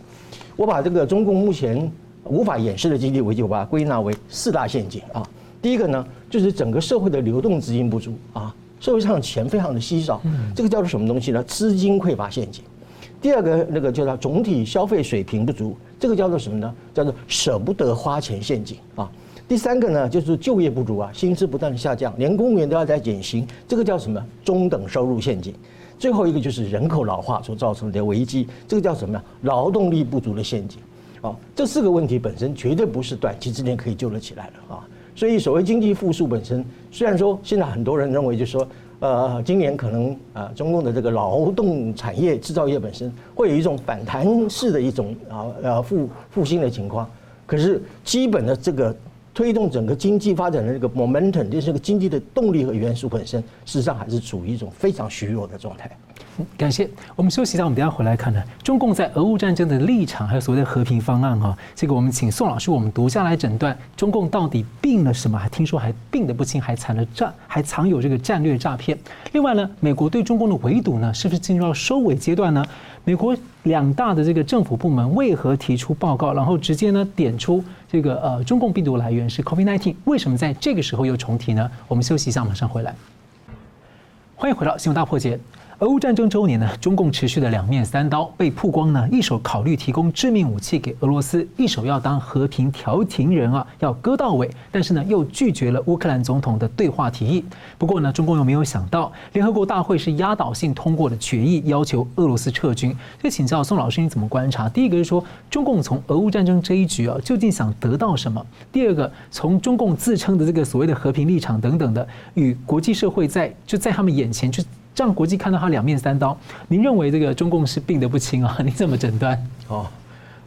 我把这个中共目前。无法掩饰的经济危机，我把它归纳为四大陷阱啊。第一个呢，就是整个社会的流动资金不足啊，社会上的钱非常的稀少，这个叫做什么东西呢？资金匮乏陷阱。第二个那个叫做总体消费水平不足，这个叫做什么呢？叫做舍不得花钱陷阱啊。第三个呢，就是就业不足啊，薪资不断的下降，连公务员都要在减薪，这个叫什么？中等收入陷阱。最后一个就是人口老化所造成的危机，这个叫什么呀？劳动力不足的陷阱。啊，这四个问题本身绝对不是短期之内可以救得起来的啊。所以所谓经济复苏本身，虽然说现在很多人认为就是说，呃，今年可能啊，中共的这个劳动产业制造业本身会有一种反弹式的一种啊呃复复兴的情况，可是基本的这个。推动整个经济发展的这个 momentum，就是这个经济的动力和元素本身，事实上还是处于一种非常虚弱的状态。感谢，我们休息一下，我们等下回来看呢。中共在俄乌战争的立场，还有所谓的和平方案哈，这个我们请宋老师我们独家来诊断，中共到底病了什么？还听说还病得不轻，还藏了战，还藏有这个战略诈骗。另外呢，美国对中共的围堵呢，是不是进入到收尾阶段呢？美国两大的这个政府部门为何提出报告，然后直接呢点出这个呃中共病毒来源是 COVID-19，为什么在这个时候又重提呢？我们休息一下，马上回来。欢迎回到新闻大破解。俄乌战争周年呢，中共持续的两面三刀被曝光呢，一手考虑提供致命武器给俄罗斯，一手要当和平调停人啊，要割到尾，但是呢，又拒绝了乌克兰总统的对话提议。不过呢，中共又没有想到，联合国大会是压倒性通过的决议，要求俄罗斯撤军。所以请教宋老师，你怎么观察？第一个是说，中共从俄乌战争这一局啊，究竟想得到什么？第二个，从中共自称的这个所谓的和平立场等等的，与国际社会在就在他们眼前就。让国际看到他两面三刀，您认为这个中共是病得不轻啊？[laughs] 你怎么诊断？哦，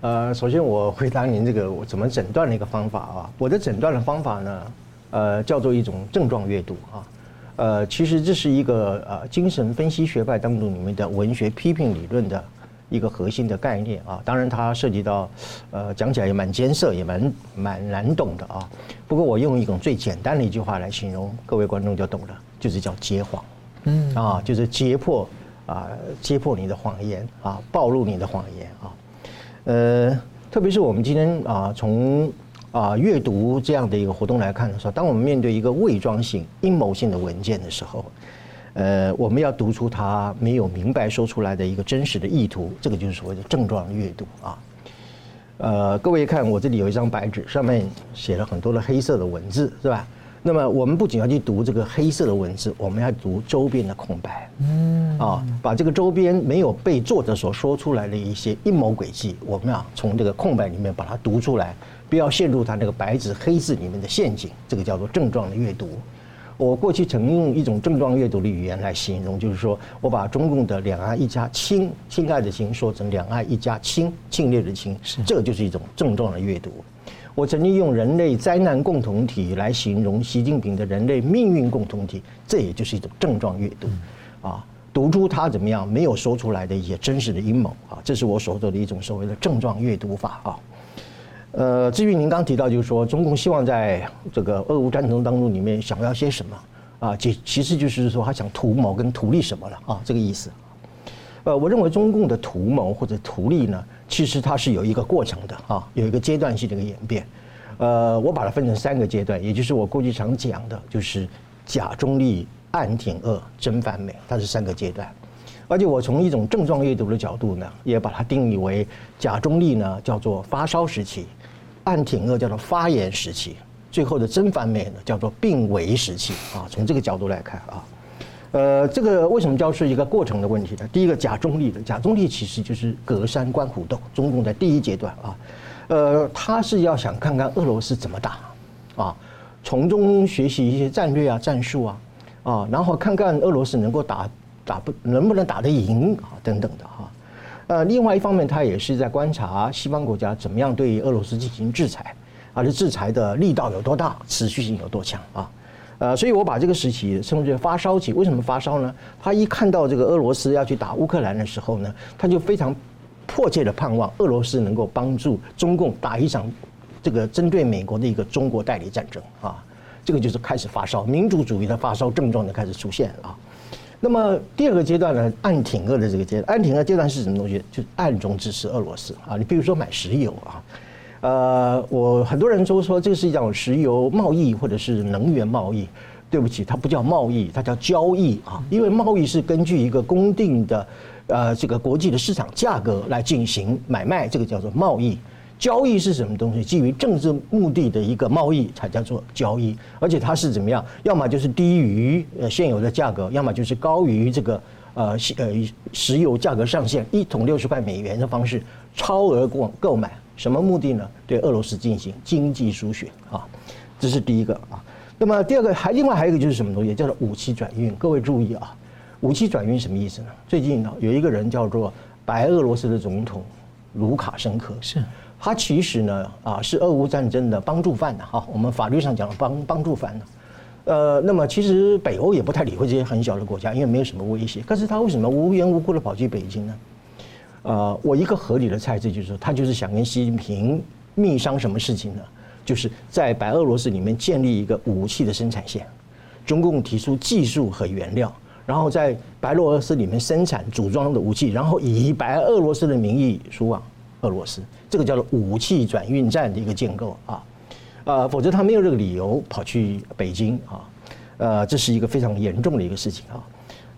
呃，首先我回答您这个我怎么诊断的一个方法啊。我的诊断的方法呢，呃，叫做一种症状阅读啊。呃，其实这是一个呃精神分析学派当中里面的文学批评理论的一个核心的概念啊。当然，它涉及到呃讲起来也蛮艰涩，也蛮蛮难懂的啊。不过我用一种最简单的一句话来形容，各位观众就懂了，就是叫揭谎。嗯啊，就是揭破啊，揭破你的谎言啊，暴露你的谎言啊。呃，特别是我们今天啊，从啊阅读这样的一个活动来看的时候，当我们面对一个伪装性、阴谋性的文件的时候，呃，我们要读出它没有明白说出来的一个真实的意图，这个就是所谓的症状阅读啊。呃，各位看，我这里有一张白纸，上面写了很多的黑色的文字，是吧？那么我们不仅要去读这个黑色的文字，我们要读周边的空白，嗯，啊，把这个周边没有被作者所说出来的一些阴谋诡计，我们要从这个空白里面把它读出来，不要陷入他那个白纸黑字里面的陷阱。这个叫做症状的阅读。我过去曾用一种症状阅读的语言来形容，就是说我把中共的两岸一家亲，亲爱的亲说成两岸一家亲，侵略的侵，这就是一种症状的阅读。我曾经用人类灾难共同体来形容习近平的人类命运共同体，这也就是一种症状阅读，啊，读出他怎么样没有说出来的一些真实的阴谋啊，这是我所做的一种所谓的症状阅读法啊。呃，至于您刚提到，就是说中共希望在这个俄乌战争当中里面想要些什么啊，其其实就是说他想图谋跟图利什么了啊，这个意思。呃，我认为中共的图谋或者图利呢，其实它是有一个过程的啊，有一个阶段性的一个演变。呃，我把它分成三个阶段，也就是我过去常讲的，就是假中立、暗挺俄、真反美，它是三个阶段。而且我从一种症状阅读的角度呢，也把它定义为假中立呢叫做发烧时期，暗挺俄叫做发炎时期，最后的真反美呢叫做病危时期啊。从这个角度来看啊。呃，这个为什么叫是一个过程的问题呢？第一个假中立的，假中立其实就是隔山观虎斗。中共在第一阶段啊，呃，他是要想看看俄罗斯怎么打，啊，从中学习一些战略啊、战术啊，啊，然后看看俄罗斯能够打打不能不能打得赢啊等等的哈。呃，另外一方面，他也是在观察西方国家怎么样对俄罗斯进行制裁，而且制裁的力道有多大，持续性有多强啊。呃，所以我把这个时期称之为发烧期。为什么发烧呢？他一看到这个俄罗斯要去打乌克兰的时候呢，他就非常迫切的盼望俄罗斯能够帮助中共打一场这个针对美国的一个中国代理战争啊。这个就是开始发烧，民主主义的发烧症状就开始出现啊。那么第二个阶段呢，暗挺俄的这个阶段，暗挺俄阶段是什么东西？就暗中支持俄罗斯啊。你比如说买石油啊。呃，我很多人都说这是一种石油贸易或者是能源贸易，对不起，它不叫贸易，它叫交易啊。因为贸易是根据一个公定的呃这个国际的市场价格来进行买卖，这个叫做贸易。交易是什么东西？基于政治目的的一个贸易才叫做交易，而且它是怎么样？要么就是低于呃现有的价格，要么就是高于这个呃呃石油价格上限一桶六十块美元的方式超额购购买，什么目的呢？对俄罗斯进行经济输血啊，这是第一个啊。那么第二个还另外还有一个就是什么东西，叫做武器转运。各位注意啊，武器转运什么意思呢？最近呢有一个人叫做白俄罗斯的总统卢卡申科，是他其实呢啊是俄乌战争的帮助犯的哈，我们法律上讲的帮帮助犯呢。呃，那么其实北欧也不太理会这些很小的国家，因为没有什么威胁。可是他为什么无缘无故的跑去北京呢？呃，我一个合理的猜测就是说，他就是想跟习近平密商什么事情呢？就是在白俄罗斯里面建立一个武器的生产线，中共提出技术和原料，然后在白俄罗斯里面生产组装的武器，然后以白俄罗斯的名义输往俄罗斯，这个叫做武器转运站的一个建构啊，呃，否则他没有这个理由跑去北京啊，呃，这是一个非常严重的一个事情啊，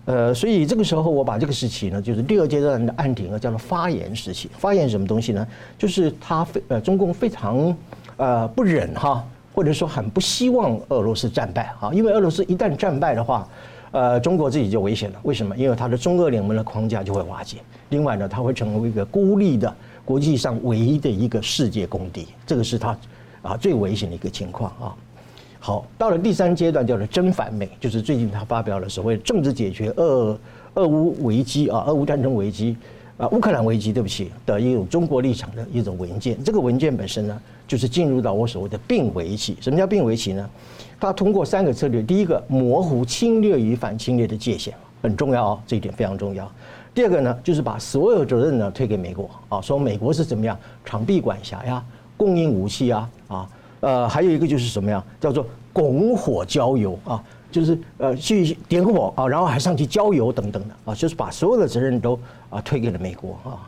呃，所以这个时候我把这个时期呢，就是第二阶段的暗底呢，叫做发言时期。发言什么东西呢？就是他非呃中共非常。呃，不忍哈，或者说很不希望俄罗斯战败哈，因为俄罗斯一旦战败的话，呃，中国自己就危险了。为什么？因为它的中俄联盟的框架就会瓦解。另外呢，它会成为一个孤立的国际上唯一的一个世界公敌，这个是它啊最危险的一个情况啊。好，到了第三阶段叫做真反美，就是最近他发表了所谓政治解决俄俄乌危机啊，俄乌战争危机。啊，乌克兰危机，对不起，的一种中国立场的一种文件。这个文件本身呢，就是进入到我所谓的并为期。什么叫并为期呢？它通过三个策略：第一个，模糊侵略与反侵略的界限，很重要哦，这一点非常重要。第二个呢，就是把所有责任呢推给美国啊，说美国是怎么样长臂管辖呀，供应武器，啊，呃，还有一个就是什么呀，叫做拱火浇油啊。就是呃去点火啊，然后还上去浇油等等的啊，就是把所有的责任都啊推给了美国啊，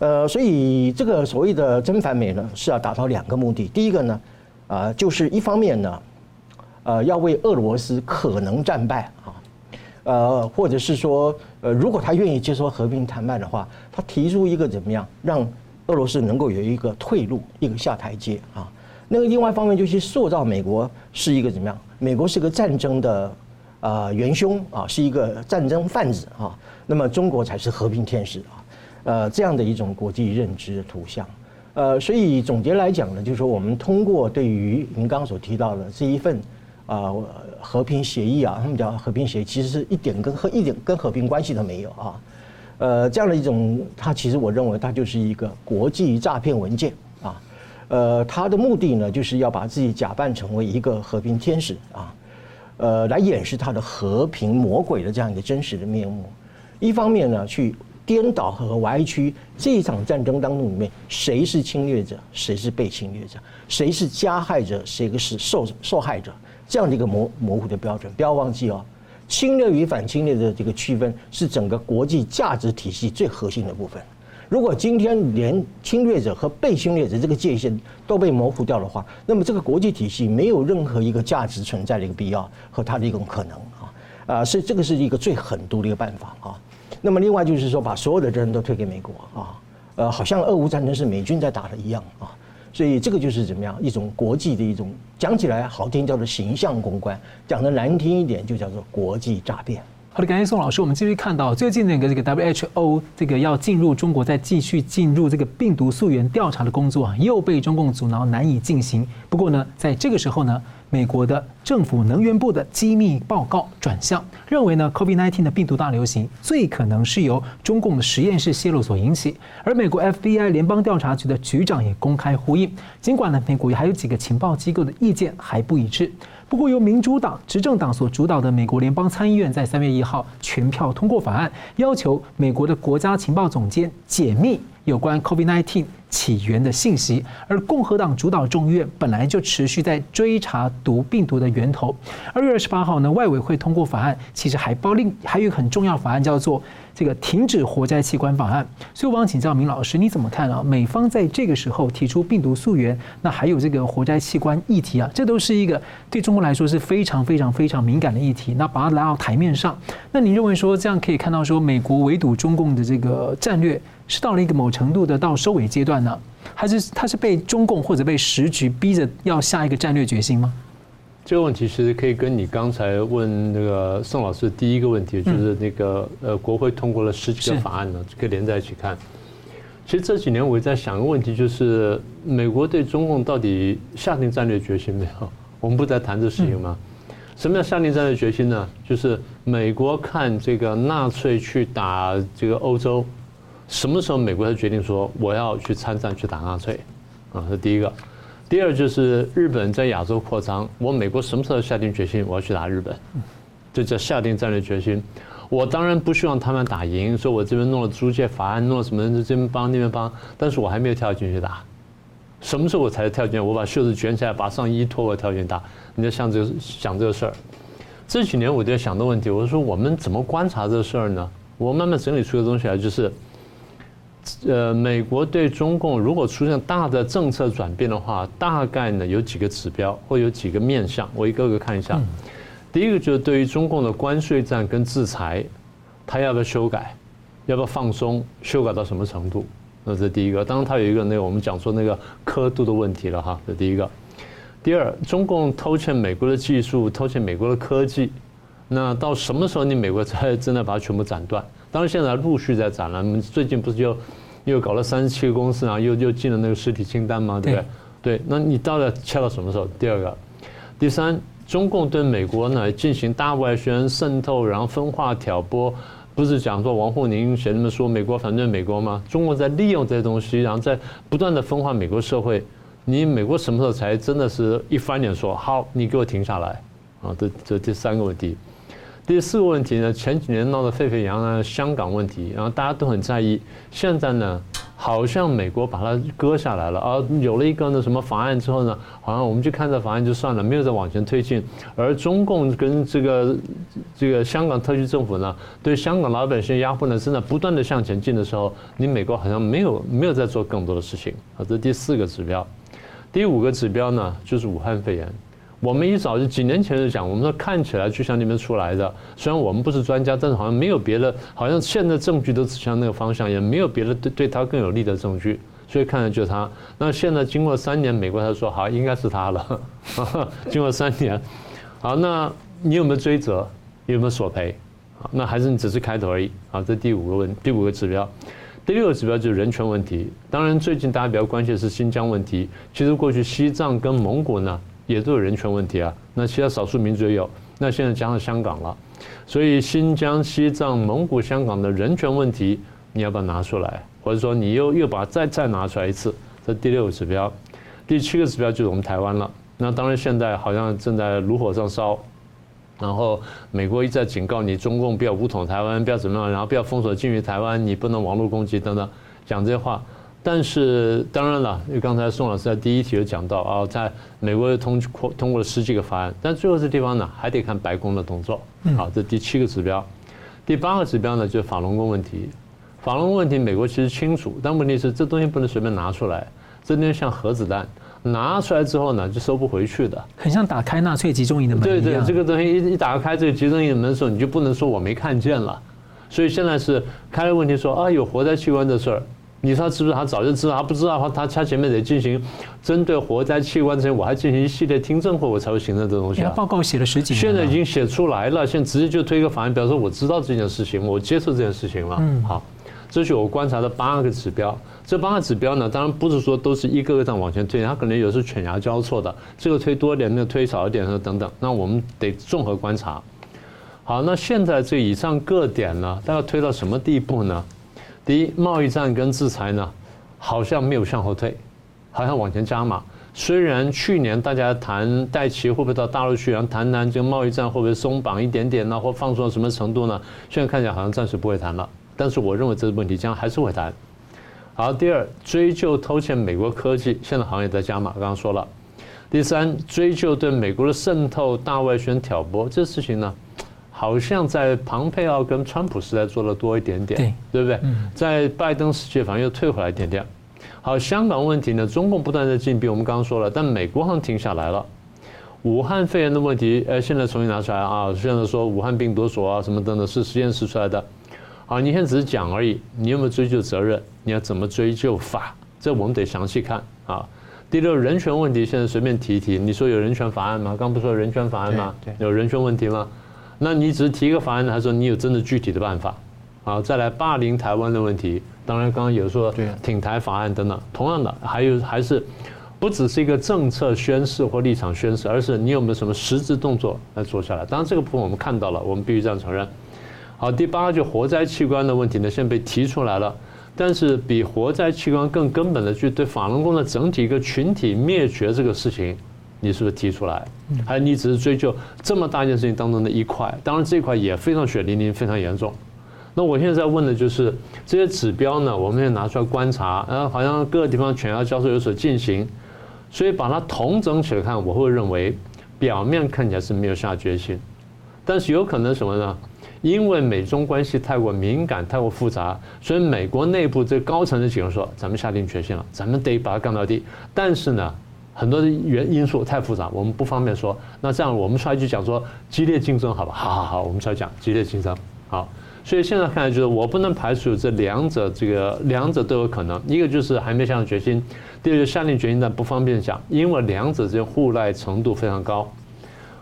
呃，所以这个所谓的真反美呢是要达到两个目的。第一个呢，啊，就是一方面呢，呃，要为俄罗斯可能战败啊，呃，或者是说呃，如果他愿意接受和平谈判的话，他提出一个怎么样让俄罗斯能够有一个退路，一个下台阶啊。那个另外一方面就是塑造美国是一个怎么样？美国是个战争的啊元凶啊，是一个战争贩子啊。那么中国才是和平天使啊，呃，这样的一种国际认知的图像。呃，所以总结来讲呢，就是说我们通过对于您刚刚所提到的这一份啊和平协议啊，他们叫和平协议，其实是一点跟和一点跟和平关系都没有啊。呃，这样的一种，它其实我认为它就是一个国际诈骗文件。呃，他的目的呢，就是要把自己假扮成为一个和平天使啊，呃，来掩饰他的和平魔鬼的这样一个真实的面目。一方面呢，去颠倒和歪曲这一场战争当中里面谁是侵略者，谁是被侵略者，谁是加害者，谁个是受受害者，这样的一个模模糊的标准。不要忘记哦，侵略与反侵略的这个区分是整个国际价值体系最核心的部分。如果今天连侵略者和被侵略者这个界限都被模糊掉的话，那么这个国际体系没有任何一个价值存在的一个必要和它的一种可能啊啊，是这个是一个最狠毒的一个办法啊。那么另外就是说，把所有的责任都推给美国啊，呃，好像俄乌战争是美军在打的一样啊，所以这个就是怎么样一种国际的一种讲起来好听叫做形象公关，讲的难听一点就叫做国际诈骗。好的，感谢宋老师。我们继续看到最近那个这个 WHO 这个要进入中国，再继续进入这个病毒溯源调查的工作啊，又被中共阻挠，难以进行。不过呢，在这个时候呢，美国的政府能源部的机密报告转向，认为呢，COVID-19 的病毒大流行最可能是由中共的实验室泄露所引起。而美国 FBI 联邦调查局的局长也公开呼应，尽管呢，美国还有几个情报机构的意见还不一致。不过，由民主党执政党所主导的美国联邦参议院在三月一号全票通过法案，要求美国的国家情报总监解密有关 COVID-19 起源的信息，而共和党主导众议院本来就持续在追查毒病毒的源头。二月二十八号呢，外委会通过法案，其实还包另还有一个很重要法案叫做这个停止活摘器官法案。所以我想请教明老师，你怎么看啊？美方在这个时候提出病毒溯源，那还有这个活摘器官议题啊，这都是一个对中国来说是非常非常非常敏感的议题。那把它拉到台面上，那你认为说这样可以看到说美国围堵中共的这个战略？是到了一个某程度的到收尾阶段呢，还是他是被中共或者被时局逼着要下一个战略决心吗？这个问题其实可以跟你刚才问那个宋老师第一个问题，就是那个呃，国会通过了十几个法案呢，可以连在一起看。其实这几年我也在想一个问题，就是美国对中共到底下定战略决心没有？[laughs] 我们不在谈这事情吗？什么叫下定战略决心呢？就是美国看这个纳粹去打这个欧洲，什么时候美国才决定说我要去参战去打纳粹？啊，这第一个。第二就是日本在亚洲扩张，我美国什么时候下定决心我要去打日本？这叫下定战略决心。我当然不希望他们打赢，说我这边弄了租借法案，弄了什么这边帮那边帮，但是我还没有跳进去打。什么时候我才跳进去？我把袖子卷起来，把上衣脱了跳进去打。你就想这个想这个事儿。这几年我就在想的问题，我说我们怎么观察这事儿呢？我慢慢整理出个东西来，就是。呃，美国对中共如果出现大的政策转变的话，大概呢有几个指标，或有几个面向，我一个个看一下。第一个就是对于中共的关税战跟制裁，它要不要修改，要不要放松，修改到什么程度？那这是第一个。当然，它有一个那个我们讲说那个刻度的问题了哈，这第一个。第二，中共偷窃美国的技术，偷窃美国的科技，那到什么时候你美国才 [laughs] 真的把它全部斩断？当然，现在陆续在展了。我们最近不是又又搞了三十七个公司然后，又又进了那个实体清单吗？对不对？对，那你到底切到什么时候？第二个，第三，中共对美国呢进行大外宣、渗透，然后分化、挑拨，不是讲说王沪宁写那么说美国反对美国吗？中国在利用这些东西，然后在不断的分化美国社会。你美国什么时候才真的是一翻脸说好，你给我停下来？啊，这这第三个问题。第四个问题呢，前几年闹得沸沸扬扬的香港问题，然后大家都很在意。现在呢，好像美国把它搁下来了，而有了一个那什么法案之后呢，好像我们就看这法案就算了，没有再往前推进。而中共跟这个这个香港特区政府呢，对香港老百姓压迫呢，正在不断的向前进的时候，你美国好像没有没有在做更多的事情啊。这第四个指标。第五个指标呢，就是武汉肺炎。我们一早就几年前就讲，我们说看起来就像那边出来的，虽然我们不是专家，但是好像没有别的，好像现在证据都指向那个方向，也没有别的对对他更有利的证据，所以看来就是他。那现在经过三年，美国才说好，应该是他了。[laughs] 经过三年，好，那你有没有追责？有没有索赔？那还是你只是开头而已。好，这第五个问，第五个指标，第六个指标就是人权问题。当然，最近大家比较关心的是新疆问题。其实过去西藏跟蒙古呢，也都有人权问题啊，那其他少数民族也有，那现在加上香港了，所以新疆、西藏、蒙古、香港的人权问题，你要不要拿出来？或者说你又又把再再拿出来一次？这第六个指标，第七个指标就是我们台湾了。那当然现在好像正在炉火上烧，然后美国一再警告你，中共不要武统台湾，不要怎么样，然后不要封锁境域台湾，你不能网络攻击等等，讲这些话。但是当然了，因为刚才宋老师在第一题有讲到啊，在美国通过通过了十几个法案，但最后这地方呢，还得看白宫的动作。好，这第七个指标，第八个指标呢，就是法轮功问题。法轮功问题，美国其实清楚，但问题是这东西不能随便拿出来，这东西像核子弹，拿出来之后呢，就收不回去的。很像打开纳粹集中营的门。对对，这个东西一一打开这个集中营的门的时候，你就不能说我没看见了。所以现在是开了问题说啊，有活摘器官的事儿。你说是不是他早就知道？他不知道的话，他他前面得进行针对活摘器官这些，我还进行一系列听证会，我才会形成这东西啊。报告写了十几年，现在已经写出来了，现在直接就推一个法案，表示我知道这件事情，我接受这件事情了。嗯，好，这是我观察的八个指标。这八个指标呢，当然不是说都是一个个这样往前推，它可能有时候犬牙交错的，这个推多一点，那个推少一点，等等。那我们得综合观察。好，那现在这以上各点呢，大概推到什么地步呢？第一，贸易战跟制裁呢，好像没有向后退，好像往前加码。虽然去年大家谈戴琪会不会到大陆去，然后谈谈这个贸易战会不会松绑一点点呢，或放松到什么程度呢？现在看起来好像暂时不会谈了。但是我认为这个问题将还是会谈。好，第二，追究偷窃美国科技，现在好像也在加码。刚刚说了。第三，追究对美国的渗透、大外宣、挑拨，这事情呢？好像在庞佩奥跟川普时代做的多一点点，对，对不对？在拜登时期反而又退回来一点点。好，香港问题呢，中共不断在进逼，我们刚刚说了，但美国好像停下来了。武汉肺炎的问题，呃，现在重新拿出来啊，现在说武汉病毒所啊什么等等是实验室出来的。好，你现在只是讲而已，你有没有追究责任？你要怎么追究法？这我们得详细看啊。第六，人权问题现在随便提一提，你说有人权法案吗？刚不是说人权法案吗？有人权问题吗？那你只是提一个法案，还是说你有真的具体的办法？好，再来霸凌台湾的问题，当然刚刚有说挺台法案等等，同样的还有还是不只是一个政策宣示或立场宣示，而是你有没有什么实质动作来做下来？当然这个部分我们看到了，我们必须这样承认。好，第八就活摘器官的问题呢，现在被提出来了。但是比活摘器官更根本的，去对法轮功的整体一个群体灭绝这个事情，你是不是提出来？还是你只是追究这么大一件事情当中的一块？当然这一块也非常血淋淋，非常严重。那我现在在问的就是这些指标呢，我们也拿出来观察，呃，好像各个地方犬牙交错有所进行，所以把它统整起来看，我会认为表面看起来是没有下决心，但是有可能什么呢？因为美中关系太过敏感、太过复杂，所以美国内部这高层的几个人说：“咱们下定决心了，咱们得把它干到底。”但是呢，很多的原因素太复杂，我们不方便说。那这样，我们出来就讲说激烈竞争，好吧？[laughs] 好好好，我们出来讲激烈竞争。好，所以现在看来就是我不能排除这两者，这个两者都有可能。一个就是还没下定决心，第二个下定决心但不方便讲，因为两者之间互赖程度非常高。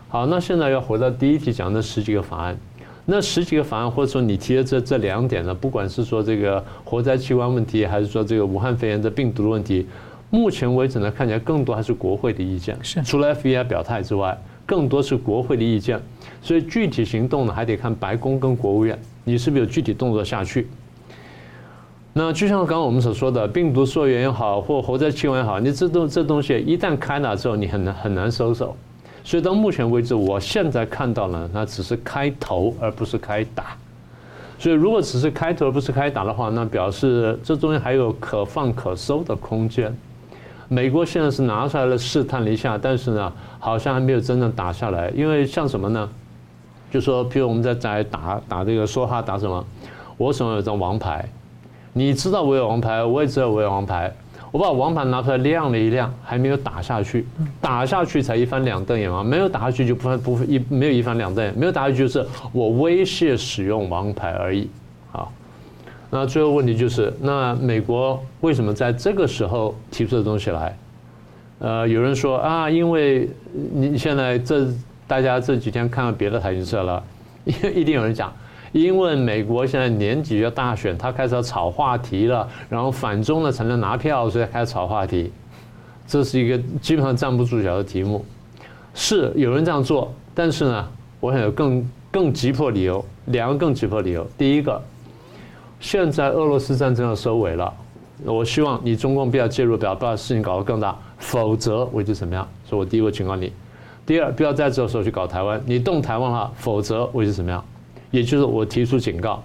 好，那现在要回到第一题讲的十几个法案。那十几个法案，或者说你提的这这两点呢，不管是说这个活灾器官问题，还是说这个武汉肺炎的病毒的问题，目前为止呢，看起来更多还是国会的意见。是。除了 FBI 表态之外，更多是国会的意见。所以具体行动呢，还得看白宫跟国务院，你是不是有具体动作下去。那就像刚刚我们所说的，病毒溯源也好，或活在气温也好，你这东这东西一旦开了之后，你很难很难收手。所以到目前为止，我现在看到呢，那只是开头，而不是开打。所以如果只是开头而不是开打的话，那表示这中间还有可放可收的空间。美国现在是拿出来了试探了一下，但是呢，好像还没有真正打下来。因为像什么呢？就说，比如我们在在打打这个说话打什么，我手上有张王牌，你知道我有王牌，我也知道我有王牌。我把王牌拿出来亮了一亮，还没有打下去，打下去才一翻两瞪眼嘛，没有打下去就不不一没有一翻两瞪眼，没有打下去就是我威胁使用王牌而已。那最后问题就是，那美国为什么在这个时候提出的东西来？呃，有人说啊，因为你现在这大家这几天看到别的台新社了，一一定有人讲。因为美国现在年底要大选，他开始要炒话题了，然后反中呢才能拿票，所以开始炒话题。这是一个基本上站不住脚的题目。是有人这样做，但是呢，我想有更更急迫理由，两个更急迫理由。第一个，现在俄罗斯战争要收尾了，我希望你中共不要介入，不要把事情搞得更大，否则我就怎么样？所以我第一个警告你。第二，不要在这时候去搞台湾，你动台湾的话，否则我就怎么样？也就是我提出警告，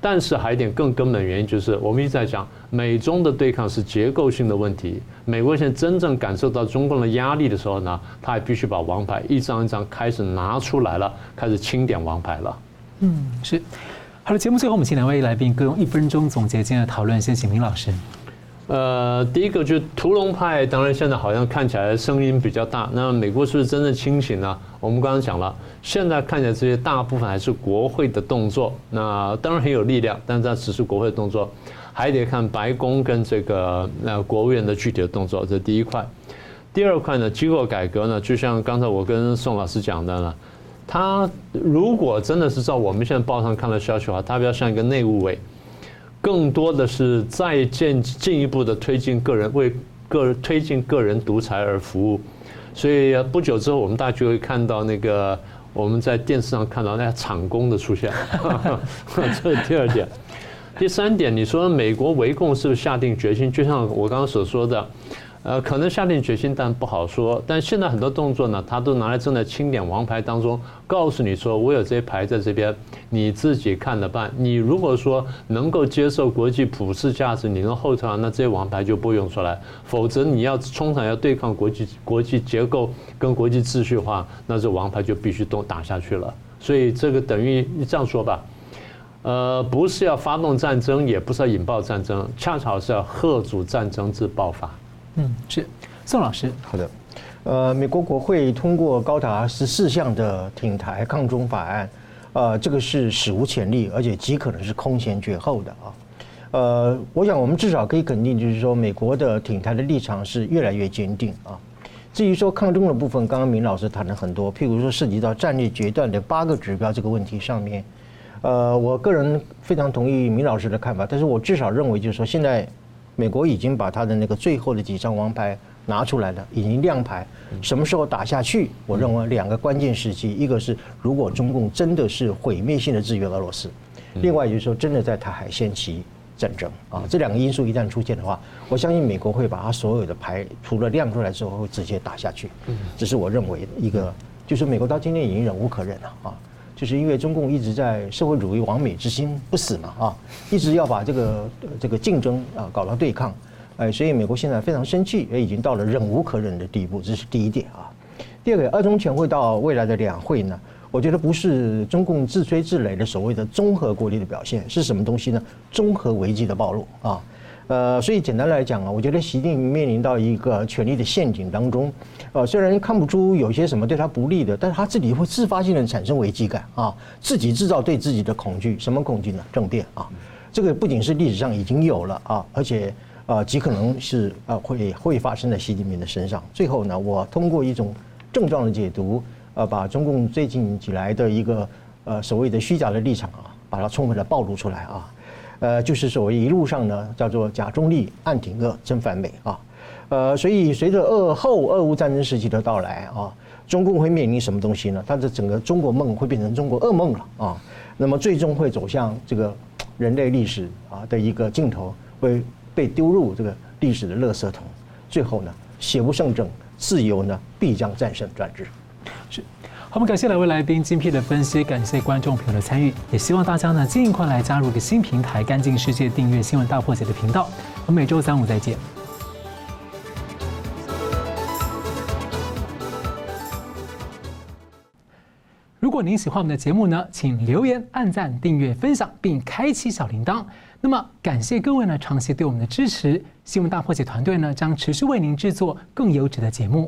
但是还有一点更根本原因，就是我们一直在讲美中的对抗是结构性的问题。美国现在真正感受到中共的压力的时候呢，他还必须把王牌一张一张开始拿出来了，开始清点王牌了。嗯，是。好了，节目最后我们请两位来宾各用一分钟总结今天的讨论，先请明老师。呃，第一个就是屠龙派，当然现在好像看起来声音比较大。那美国是不是真正清醒呢？我们刚刚讲了，现在看起来这些大部分还是国会的动作。那当然很有力量，但是这只是国会的动作，还得看白宫跟这个那国务院的具体的动作。这是第一块。第二块呢，机构改革呢，就像刚才我跟宋老师讲的呢，他如果真的是照我们现在报上看的消息的话，他比较像一个内务委。更多的是再进进一步的推进个人为个人推进个人独裁而服务，所以不久之后我们大家就会看到那个我们在电视上看到那厂工的出现，[laughs] 这是第二点。第三点，你说美国围共是不是下定决心？就像我刚刚所说的。呃，可能下定决心，但不好说。但现在很多动作呢，他都拿来正在清点王牌当中，告诉你说，我有这些牌在这边，你自己看着办。你如果说能够接受国际普世价值，你能后退，那这些王牌就不用出来。否则你要通常要对抗国际国际结构跟国际秩序的话，那这王牌就必须都打下去了。所以这个等于你这样说吧，呃，不是要发动战争，也不是要引爆战争，恰巧是要吓阻战争之爆发。嗯，是宋老师。好的，呃，美国国会通过高达十四项的挺台抗中法案，呃，这个是史无前例，而且极可能是空前绝后的啊。呃，我想我们至少可以肯定，就是说美国的挺台的立场是越来越坚定啊。至于说抗中的部分，刚刚明老师谈了很多，譬如说涉及到战略决断的八个指标这个问题上面，呃，我个人非常同意明老师的看法，但是我至少认为就是说，现在美国已经把他的那个最后的几张王牌拿出来了，已经亮牌，什么时候打下去？我认为两个关键时期，一个是如果中共真的是毁灭性的制约俄罗斯，另外就是说真的在台海掀起。战争啊，这两个因素一旦出现的话，我相信美国会把他所有的牌除了亮出来之后，会直接打下去。这是我认为的一个，就是美国到今天已经忍无可忍了啊，就是因为中共一直在社会主义亡美之心不死嘛啊，一直要把这个这个竞争啊搞到对抗，哎，所以美国现在非常生气，也已经到了忍无可忍的地步，这是第一点啊。第二个，二中全会到未来的两会呢？我觉得不是中共自吹自擂的所谓的综合国力的表现，是什么东西呢？综合危机的暴露啊，呃，所以简单来讲啊，我觉得习近平面临到一个权力的陷阱当中，呃，虽然看不出有些什么对他不利的，但是他自己会自发性的产生危机感啊，自己制造对自己的恐惧，什么恐惧呢？政变啊，这个不仅是历史上已经有了啊，而且呃极可能是呃会会发生在习近平的身上。最后呢，我通过一种症状的解读。呃，把中共最近以来的一个呃所谓的虚假的立场啊，把它充分的暴露出来啊，呃，就是所谓一路上呢叫做假中立、暗挺俄、真反美啊，呃，所以随着俄后俄乌战争时期的到来啊，中共会面临什么东西呢？它的整个中国梦会变成中国噩梦了啊，那么最终会走向这个人类历史啊的一个尽头，会被丢入这个历史的垃圾桶，最后呢，邪不胜正，自由呢必将战胜专制。是，我们感谢两位来宾精辟的分析，感谢观众朋友的参与，也希望大家呢尽快来加入个新平台“干净世界”，订阅“新闻大破解”的频道。我们每周三五再见。如果您喜欢我们的节目呢，请留言、按赞、订阅、分享，并开启小铃铛。那么，感谢各位呢长期对我们的支持。新闻大破解团队呢将持续为您制作更优质的节目。